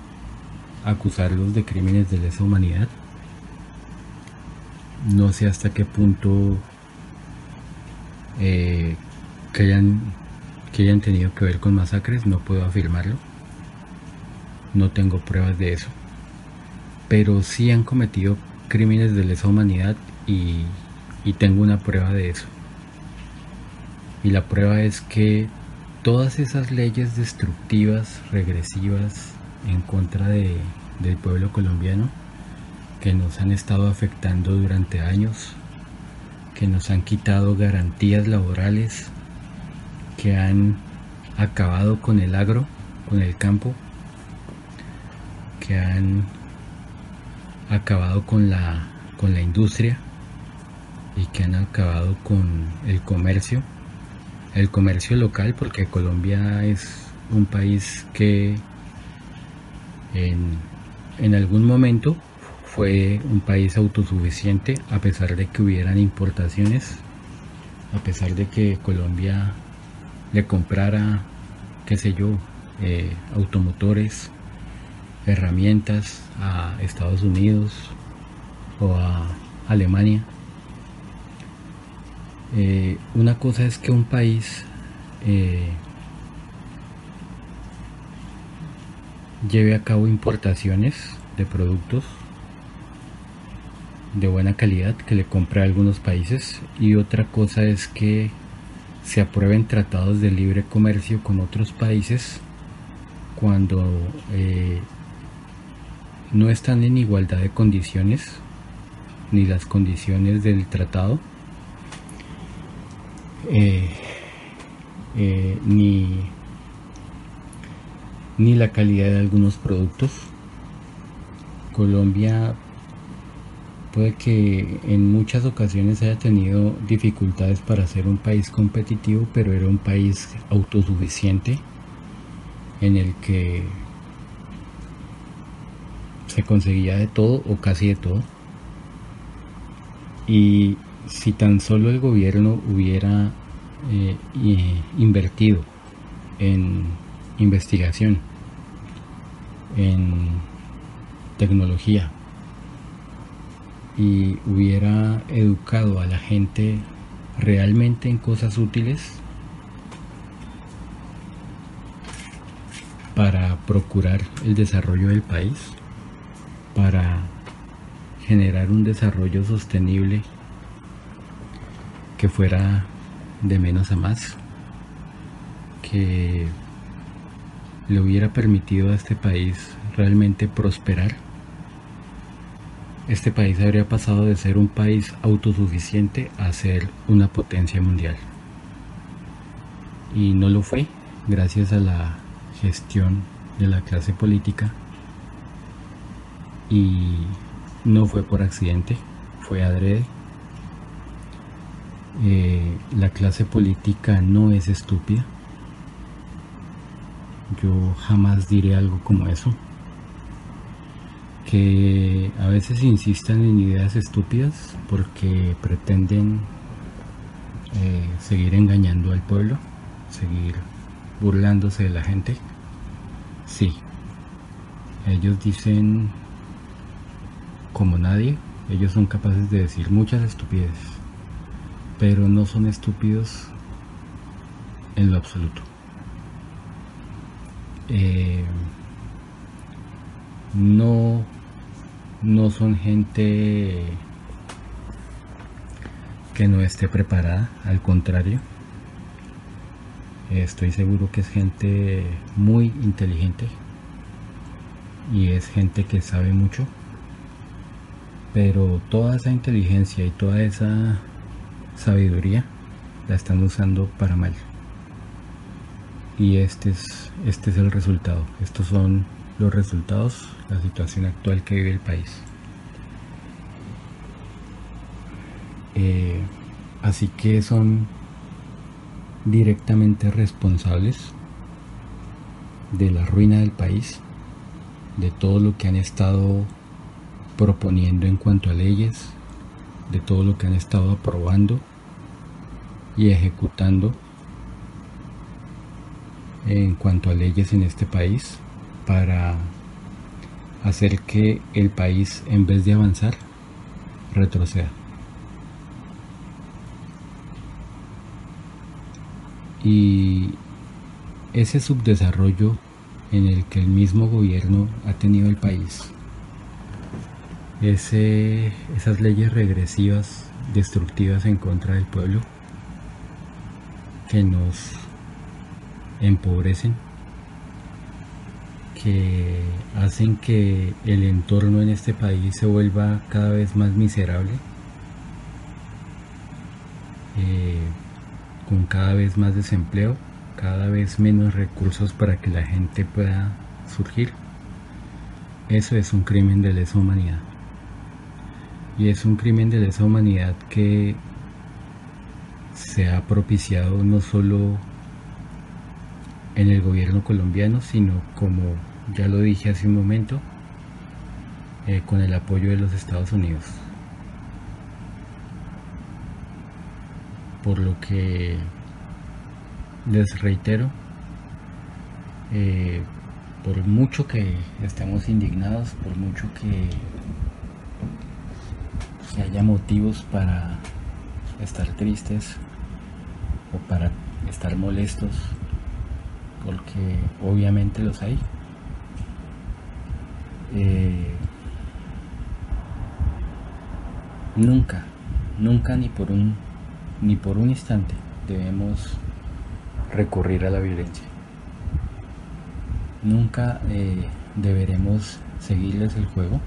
Speaker 1: acusarlos de crímenes de lesa humanidad. No sé hasta qué punto eh, que hayan, que hayan tenido que ver con masacres, no puedo afirmarlo. No tengo pruebas de eso. Pero sí han cometido crímenes de lesa humanidad y, y tengo una prueba de eso. Y la prueba es que todas esas leyes destructivas, regresivas, en contra de, del pueblo colombiano, que nos han estado afectando durante años, que nos han quitado garantías laborales, que han acabado con el agro, con el campo, que han acabado con la, con la industria y que han acabado con el comercio, el comercio local, porque Colombia es un país que en, en algún momento fue un país autosuficiente a pesar de que hubieran importaciones, a pesar de que Colombia le comprara, qué sé yo, eh, automotores, herramientas a Estados Unidos o a Alemania. Eh, una cosa es que un país eh, lleve a cabo importaciones de productos de buena calidad que le compre a algunos países y otra cosa es que se aprueben tratados de libre comercio con otros países cuando eh, no están en igualdad de condiciones ni las condiciones del tratado eh, eh, ni, ni la calidad de algunos productos. Colombia puede que en muchas ocasiones haya tenido dificultades para ser un país competitivo, pero era un país autosuficiente en el que se conseguía de todo o casi de todo. Y si tan solo el gobierno hubiera eh, invertido en investigación, en tecnología y hubiera educado a la gente realmente en cosas útiles para procurar el desarrollo del país, para generar un desarrollo sostenible que fuera de menos a más, que le hubiera permitido a este país realmente prosperar, este país habría pasado de ser un país autosuficiente a ser una potencia mundial. Y no lo fue gracias a la gestión de la clase política y no fue por accidente, fue adrede eh, la clase política no es estúpida. Yo jamás diré algo como eso. Que a veces insistan en ideas estúpidas porque pretenden eh, seguir engañando al pueblo, seguir burlándose de la gente. Sí, ellos dicen como nadie, ellos son capaces de decir muchas estupideces pero no son estúpidos en lo absoluto. Eh, no, no son gente que no esté preparada, al contrario. Estoy seguro que es gente muy inteligente y es gente que sabe mucho, pero toda esa inteligencia y toda esa sabiduría la están usando para mal. Y este es, este es el resultado. Estos son los resultados, la situación actual que vive el país. Eh, así que son directamente responsables de la ruina del país, de todo lo que han estado proponiendo en cuanto a leyes, de todo lo que han estado aprobando y ejecutando en cuanto a leyes en este país para hacer que el país en vez de avanzar retroceda. Y ese subdesarrollo en el que el mismo gobierno ha tenido el país ese, esas leyes regresivas, destructivas en contra del pueblo, que nos empobrecen, que hacen que el entorno en este país se vuelva cada vez más miserable, eh, con cada vez más desempleo, cada vez menos recursos para que la gente pueda surgir. Eso es un crimen de lesa humanidad y es un crimen de lesa humanidad que se ha propiciado no solo en el gobierno colombiano, sino como ya lo dije hace un momento, eh, con el apoyo de los Estados Unidos. Por lo que les reitero, eh, por mucho que estemos indignados, por mucho que, que haya motivos para estar tristes o para estar molestos, porque obviamente los hay. Eh, nunca, nunca ni por un ni por un instante debemos recurrir a la violencia. Nunca eh, deberemos seguirles el juego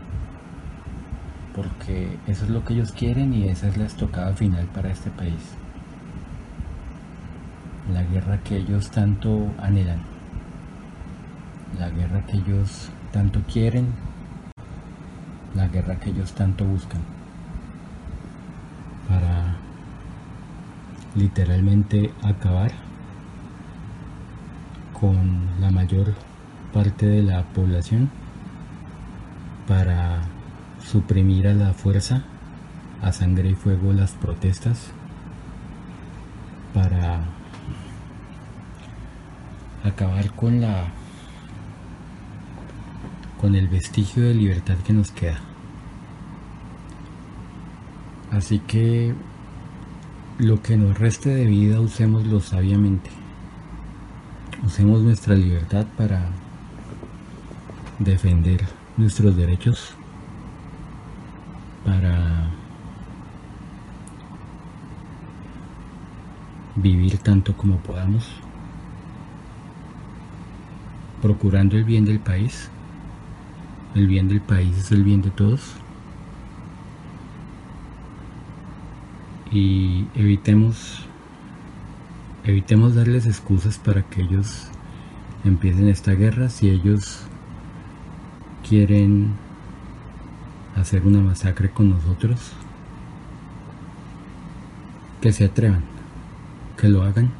Speaker 1: porque eso es lo que ellos quieren y esa es la estocada final para este país. La guerra que ellos tanto anhelan, la guerra que ellos tanto quieren, la guerra que ellos tanto buscan. Para literalmente acabar con la mayor parte de la población para suprimir a la fuerza, a sangre y fuego las protestas, para acabar con la con el vestigio de libertad que nos queda. Así que lo que nos reste de vida usémoslo sabiamente. Usemos nuestra libertad para defender nuestros derechos, para vivir tanto como podamos, procurando el bien del país. El bien del país es el bien de todos. Y evitemos evitemos darles excusas para que ellos empiecen esta guerra. Si ellos quieren hacer una masacre con nosotros que se atrevan que lo hagan.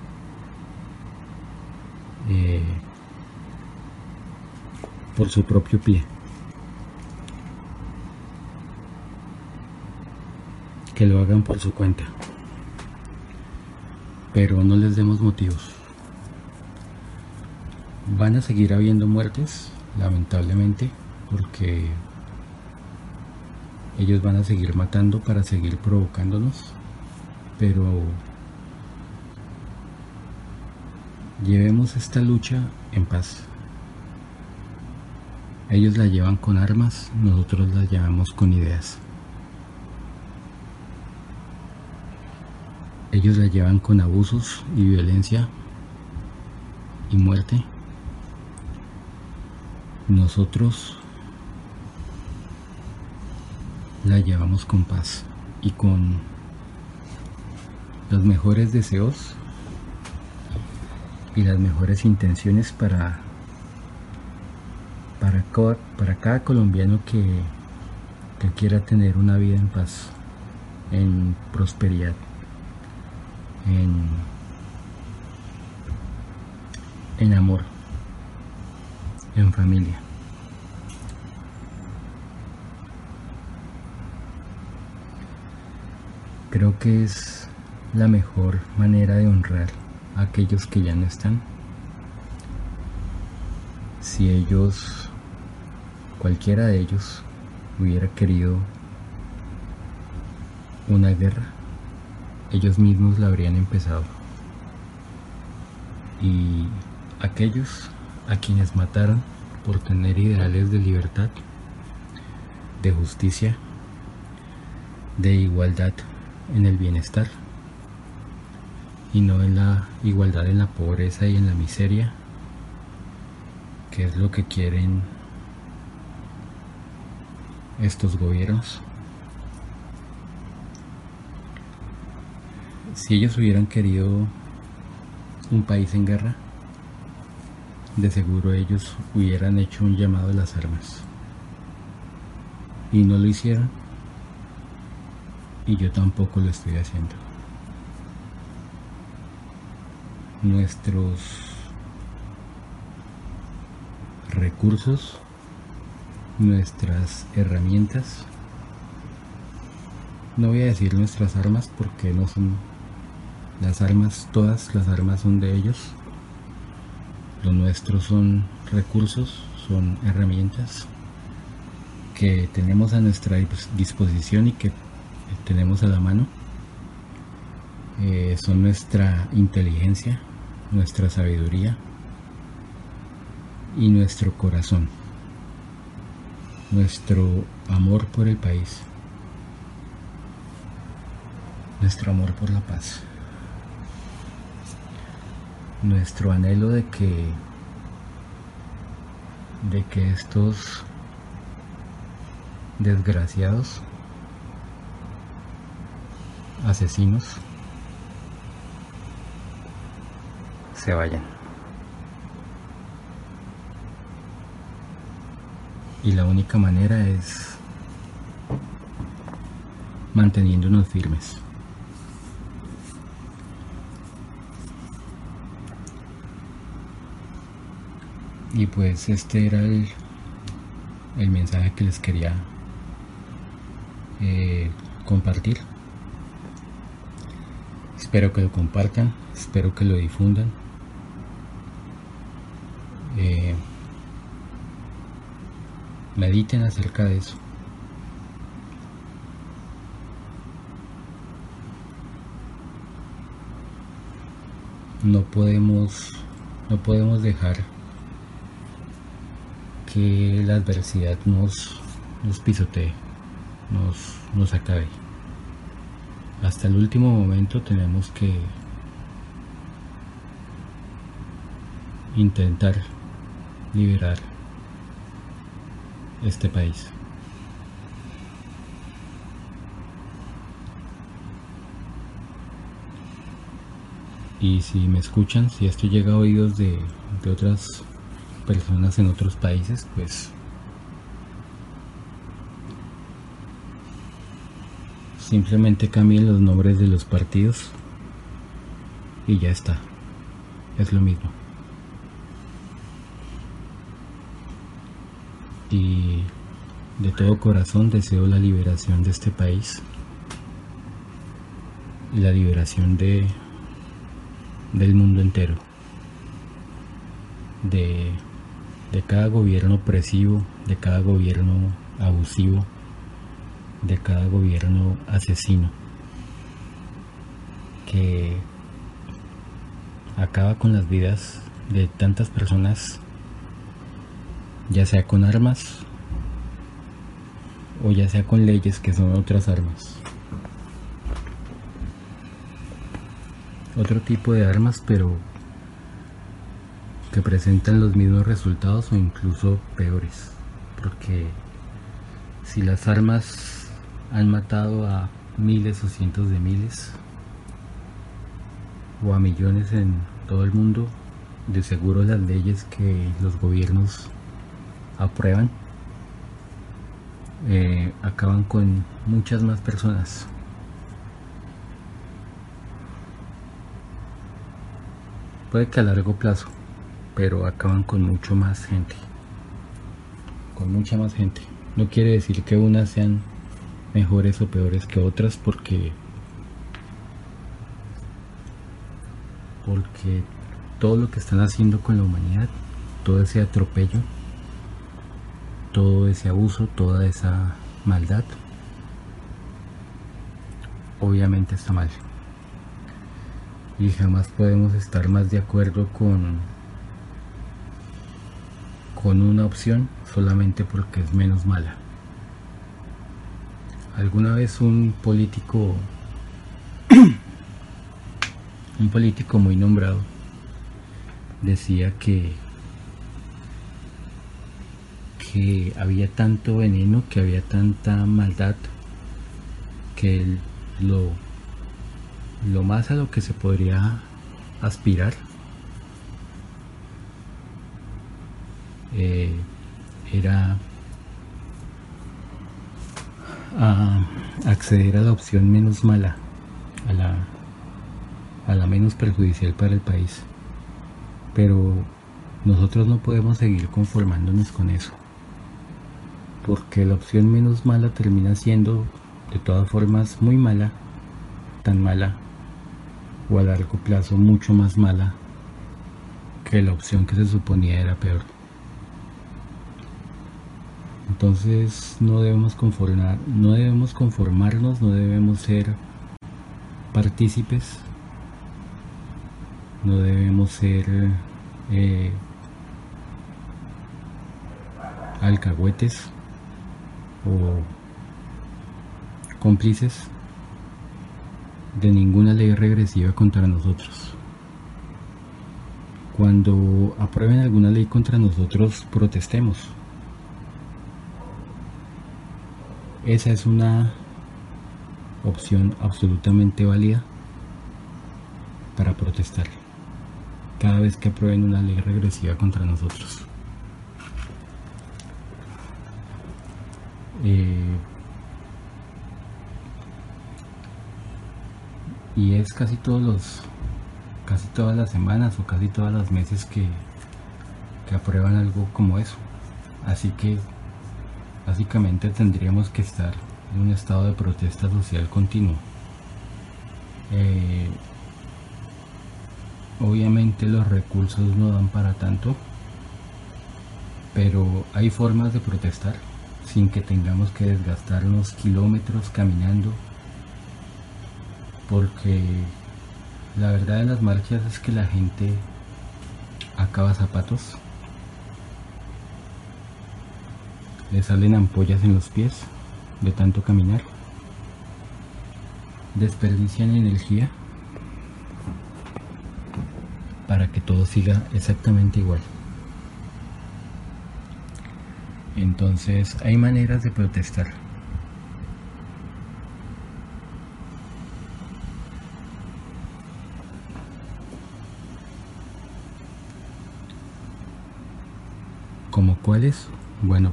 Speaker 1: Eh, por su propio pie que lo hagan por su cuenta pero no les demos motivos. Van a seguir habiendo muertes, lamentablemente, porque ellos van a seguir matando para seguir provocándonos, pero llevemos esta lucha en paz. Ellos la llevan con armas, nosotros la llevamos con ideas. Ellos la llevan con abusos y violencia y muerte. Nosotros la llevamos con paz y con los mejores deseos y las mejores intenciones para para, cada colombiano que, que quiera tener una vida en paz, en prosperidad en, en amor, en familia. Creo que es la mejor manera de honrar a aquellos que ya no están. Si ellos, cualquiera de ellos, hubiera querido una guerra, ellos mismos la habrían empezado. Y aquellos a quienes mataron por tener ideales de libertad, de justicia, de igualdad en el bienestar y no en la igualdad en la pobreza y en la miseria, que es lo que quieren estos gobiernos. Si ellos hubieran querido un país en guerra, de seguro ellos hubieran hecho un llamado a las armas. Y no lo hicieron. Y yo tampoco lo estoy haciendo. Nuestros recursos, nuestras herramientas. No voy a decir nuestras armas porque no son las armas, todas las armas son de ellos. Lo nuestro son recursos, son herramientas que tenemos a nuestra disposición y que tenemos a la mano. Eh, son nuestra inteligencia, nuestra sabiduría y nuestro corazón, nuestro amor por el país, nuestro amor por la paz, nuestro anhelo de que de que estos desgraciados asesinos se vayan. Y la única manera es manteniéndonos firmes. Y pues este era el, el mensaje que les quería eh, compartir. Espero que lo compartan, espero que lo difundan. Eh, mediten acerca de eso. No podemos, no podemos dejar que la adversidad nos, nos pisotee, nos, nos acabe. Hasta el último momento tenemos que intentar liberar este país. Y si me escuchan, si esto llega a oídos de, de otras personas en otros países, pues simplemente cambien los nombres de los partidos y ya está. Es lo mismo. Y de todo corazón deseo la liberación de este país la liberación de del mundo entero. De de cada gobierno opresivo, de cada gobierno abusivo, de cada gobierno asesino, que acaba con las vidas de tantas personas, ya sea con armas o ya sea con leyes que son otras armas. Otro tipo de armas, pero que presentan los mismos resultados o incluso peores. Porque si las armas han matado a miles o cientos de miles o a millones en todo el mundo, de seguro las leyes que los gobiernos aprueban eh, acaban con muchas más personas. Puede que a largo plazo pero acaban con mucho más gente. Con mucha más gente. No quiere decir que unas sean mejores o peores que otras porque porque todo lo que están haciendo con la humanidad, todo ese atropello, todo ese abuso, toda esa maldad, obviamente está mal. Y jamás podemos estar más de acuerdo con con una opción solamente porque es menos mala. Alguna vez un político, un político muy nombrado, decía que, que había tanto veneno, que había tanta maldad, que lo, lo más a lo que se podría aspirar Eh, era a acceder a la opción menos mala, a la, a la menos perjudicial para el país. Pero nosotros no podemos seguir conformándonos con eso. porque la opción menos mala termina siendo de todas formas muy mala, tan mala o a largo plazo mucho más mala que la opción que se suponía era peor. Entonces no debemos conformar, no debemos conformarnos, no debemos ser partícipes, no debemos ser eh, alcahuetes o cómplices de ninguna ley regresiva contra nosotros. Cuando aprueben alguna ley contra nosotros, protestemos. Esa es una opción absolutamente válida para protestar cada vez que aprueben una ley regresiva contra nosotros. Eh, y es casi todos los casi todas las semanas o casi todas las meses que, que aprueban algo como eso así que básicamente tendríamos que estar en un estado de protesta social continuo eh, obviamente los recursos no dan para tanto pero hay formas de protestar sin que tengamos que desgastarnos kilómetros caminando porque la verdad de las marchas es que la gente acaba zapatos, le salen ampollas en los pies de tanto caminar, desperdician energía para que todo siga exactamente igual. Entonces hay maneras de protestar. ¿Como cuáles? Bueno,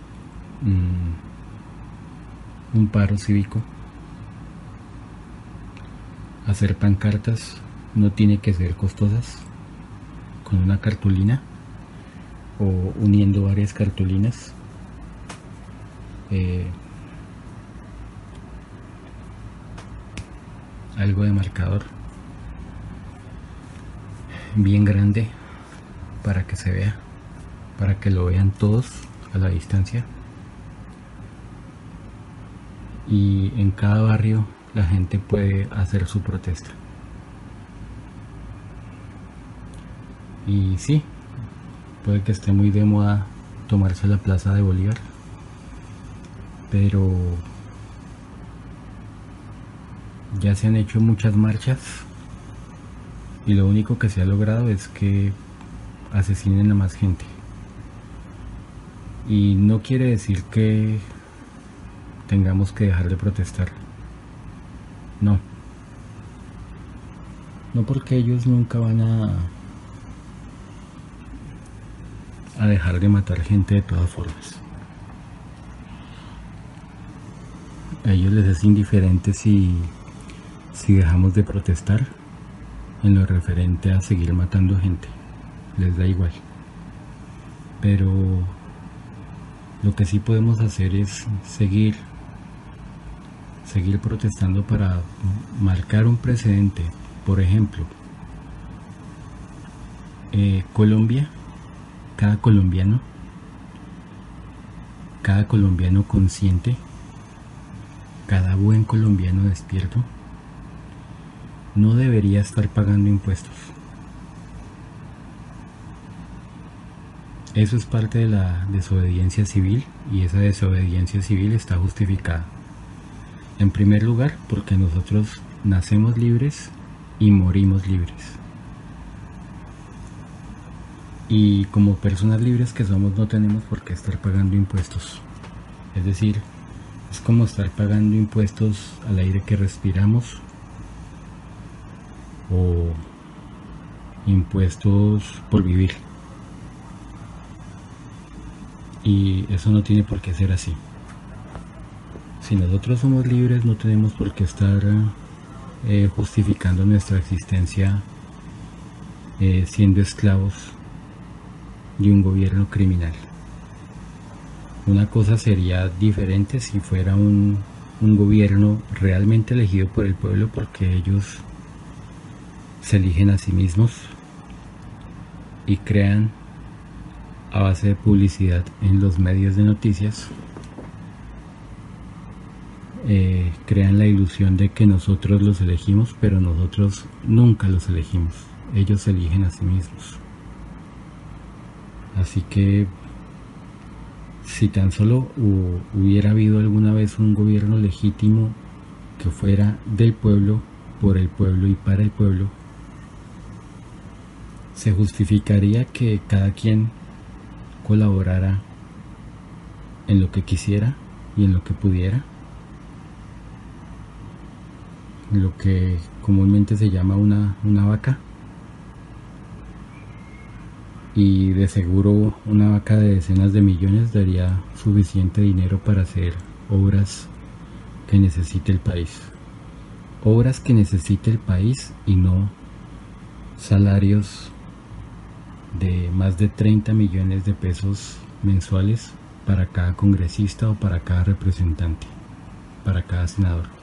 Speaker 1: un paro cívico. Hacer pancartas no tiene que ser costosas. Con una cartulina o uniendo varias cartulinas. Eh, algo de marcador bien grande para que se vea para que lo vean todos a la distancia y en cada barrio la gente puede hacer su protesta. Y sí puede que esté muy de moda tomarse la plaza de Bolívar pero ya se han hecho muchas marchas y lo único que se ha logrado es que asesinen a más gente. Y no quiere decir que tengamos que dejar de protestar. No. No porque ellos nunca van a a dejar de matar gente de todas formas. A ellos les es indiferente si si dejamos de protestar en lo referente a seguir matando gente. Les da igual. Pero lo que sí podemos hacer es seguir, seguir protestando para marcar un precedente. Por ejemplo, eh, Colombia, cada colombiano, cada colombiano consciente, cada buen colombiano despierto, no debería estar pagando impuestos. Eso es parte de la desobediencia civil y esa desobediencia civil está justificada. En primer lugar, porque nosotros nacemos libres y morimos libres. Y como personas libres que somos no tenemos por qué estar pagando impuestos. Es decir, es como estar pagando impuestos al aire que respiramos o impuestos por vivir y eso no tiene por qué ser así. Si nosotros somos libres no tenemos por qué estar eh, justificando nuestra existencia eh, siendo esclavos de un gobierno criminal. Una cosa sería diferente si fuera un, un gobierno realmente elegido por el pueblo porque ellos se eligen a sí mismos y crean a base de publicidad en los medios de noticias eh, crean la ilusión de que nosotros los elegimos, pero nosotros nunca los elegimos. Ellos eligen a sí mismos. Así que si tan solo hubiera habido alguna vez un gobierno legítimo que fuera del pueblo, por el pueblo y para el pueblo, se justificaría que cada quien colaborara en lo que quisiera y en lo que pudiera lo que comúnmente se llama una, una vaca y de seguro una vaca de decenas de millones daría suficiente dinero para hacer obras que necesite el país. Obras que necesite el país y no salarios de más de 30 millones de pesos mensuales para cada congresista o para cada representante, para cada senador.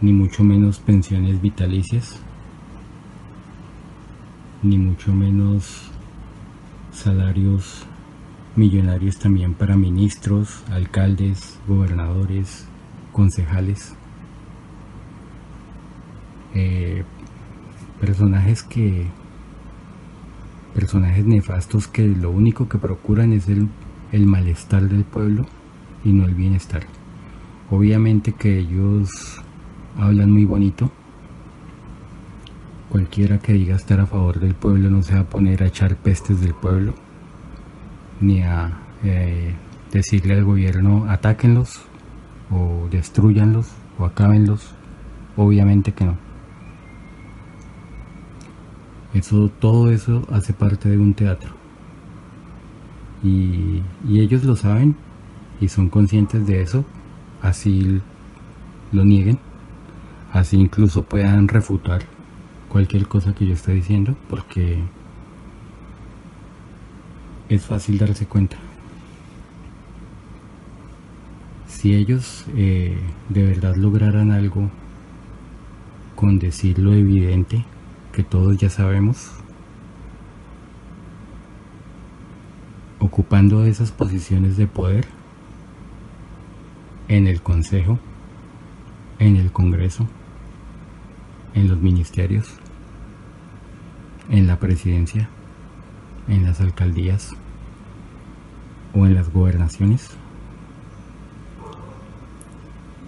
Speaker 1: Ni mucho menos pensiones vitalicias, ni mucho menos salarios millonarios también para ministros, alcaldes, gobernadores, concejales, eh, personajes que personajes nefastos que lo único que procuran es el, el malestar del pueblo y no el bienestar. Obviamente que ellos hablan muy bonito. Cualquiera que diga estar a favor del pueblo no se va a poner a echar pestes del pueblo, ni a eh, decirle al gobierno atáquenlos o destruyanlos o acábenlos. Obviamente que no. Eso, todo eso hace parte de un teatro. Y, y ellos lo saben y son conscientes de eso, así lo nieguen así incluso puedan refutar cualquier cosa que yo esté diciendo porque es fácil darse cuenta. Si ellos eh, de verdad lograran algo con decir lo evidente que todos ya sabemos ocupando esas posiciones de poder en el Consejo, en el Congreso, en los ministerios, en la presidencia, en las alcaldías o en las gobernaciones,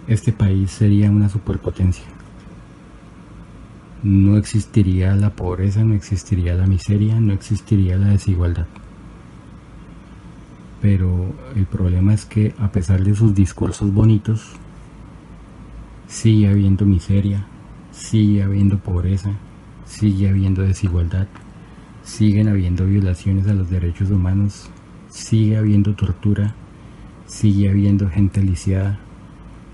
Speaker 1: este país sería una superpotencia. No existiría la pobreza, no existiría la miseria, no existiría la desigualdad. Pero el problema es que a pesar de sus discursos bonitos, sigue habiendo miseria, sigue habiendo pobreza, sigue habiendo desigualdad, siguen habiendo violaciones a los derechos humanos, sigue habiendo tortura, sigue habiendo gente lisiada,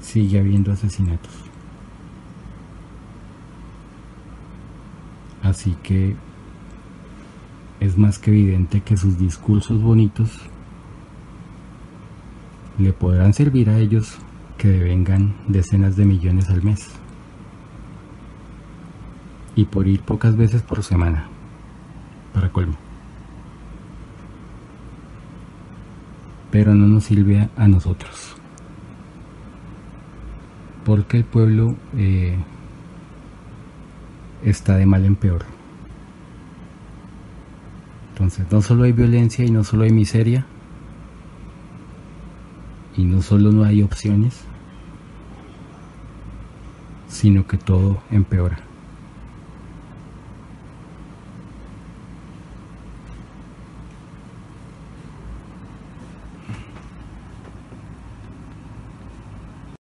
Speaker 1: sigue habiendo asesinatos. Así que es más que evidente que sus discursos bonitos le podrán servir a ellos que devengan decenas de millones al mes y por ir pocas veces por semana, para colmo. Pero no nos sirve a nosotros, porque el pueblo eh, está de mal en peor. Entonces, no solo hay violencia y no solo hay miseria, y no solo no hay opciones, sino que todo empeora.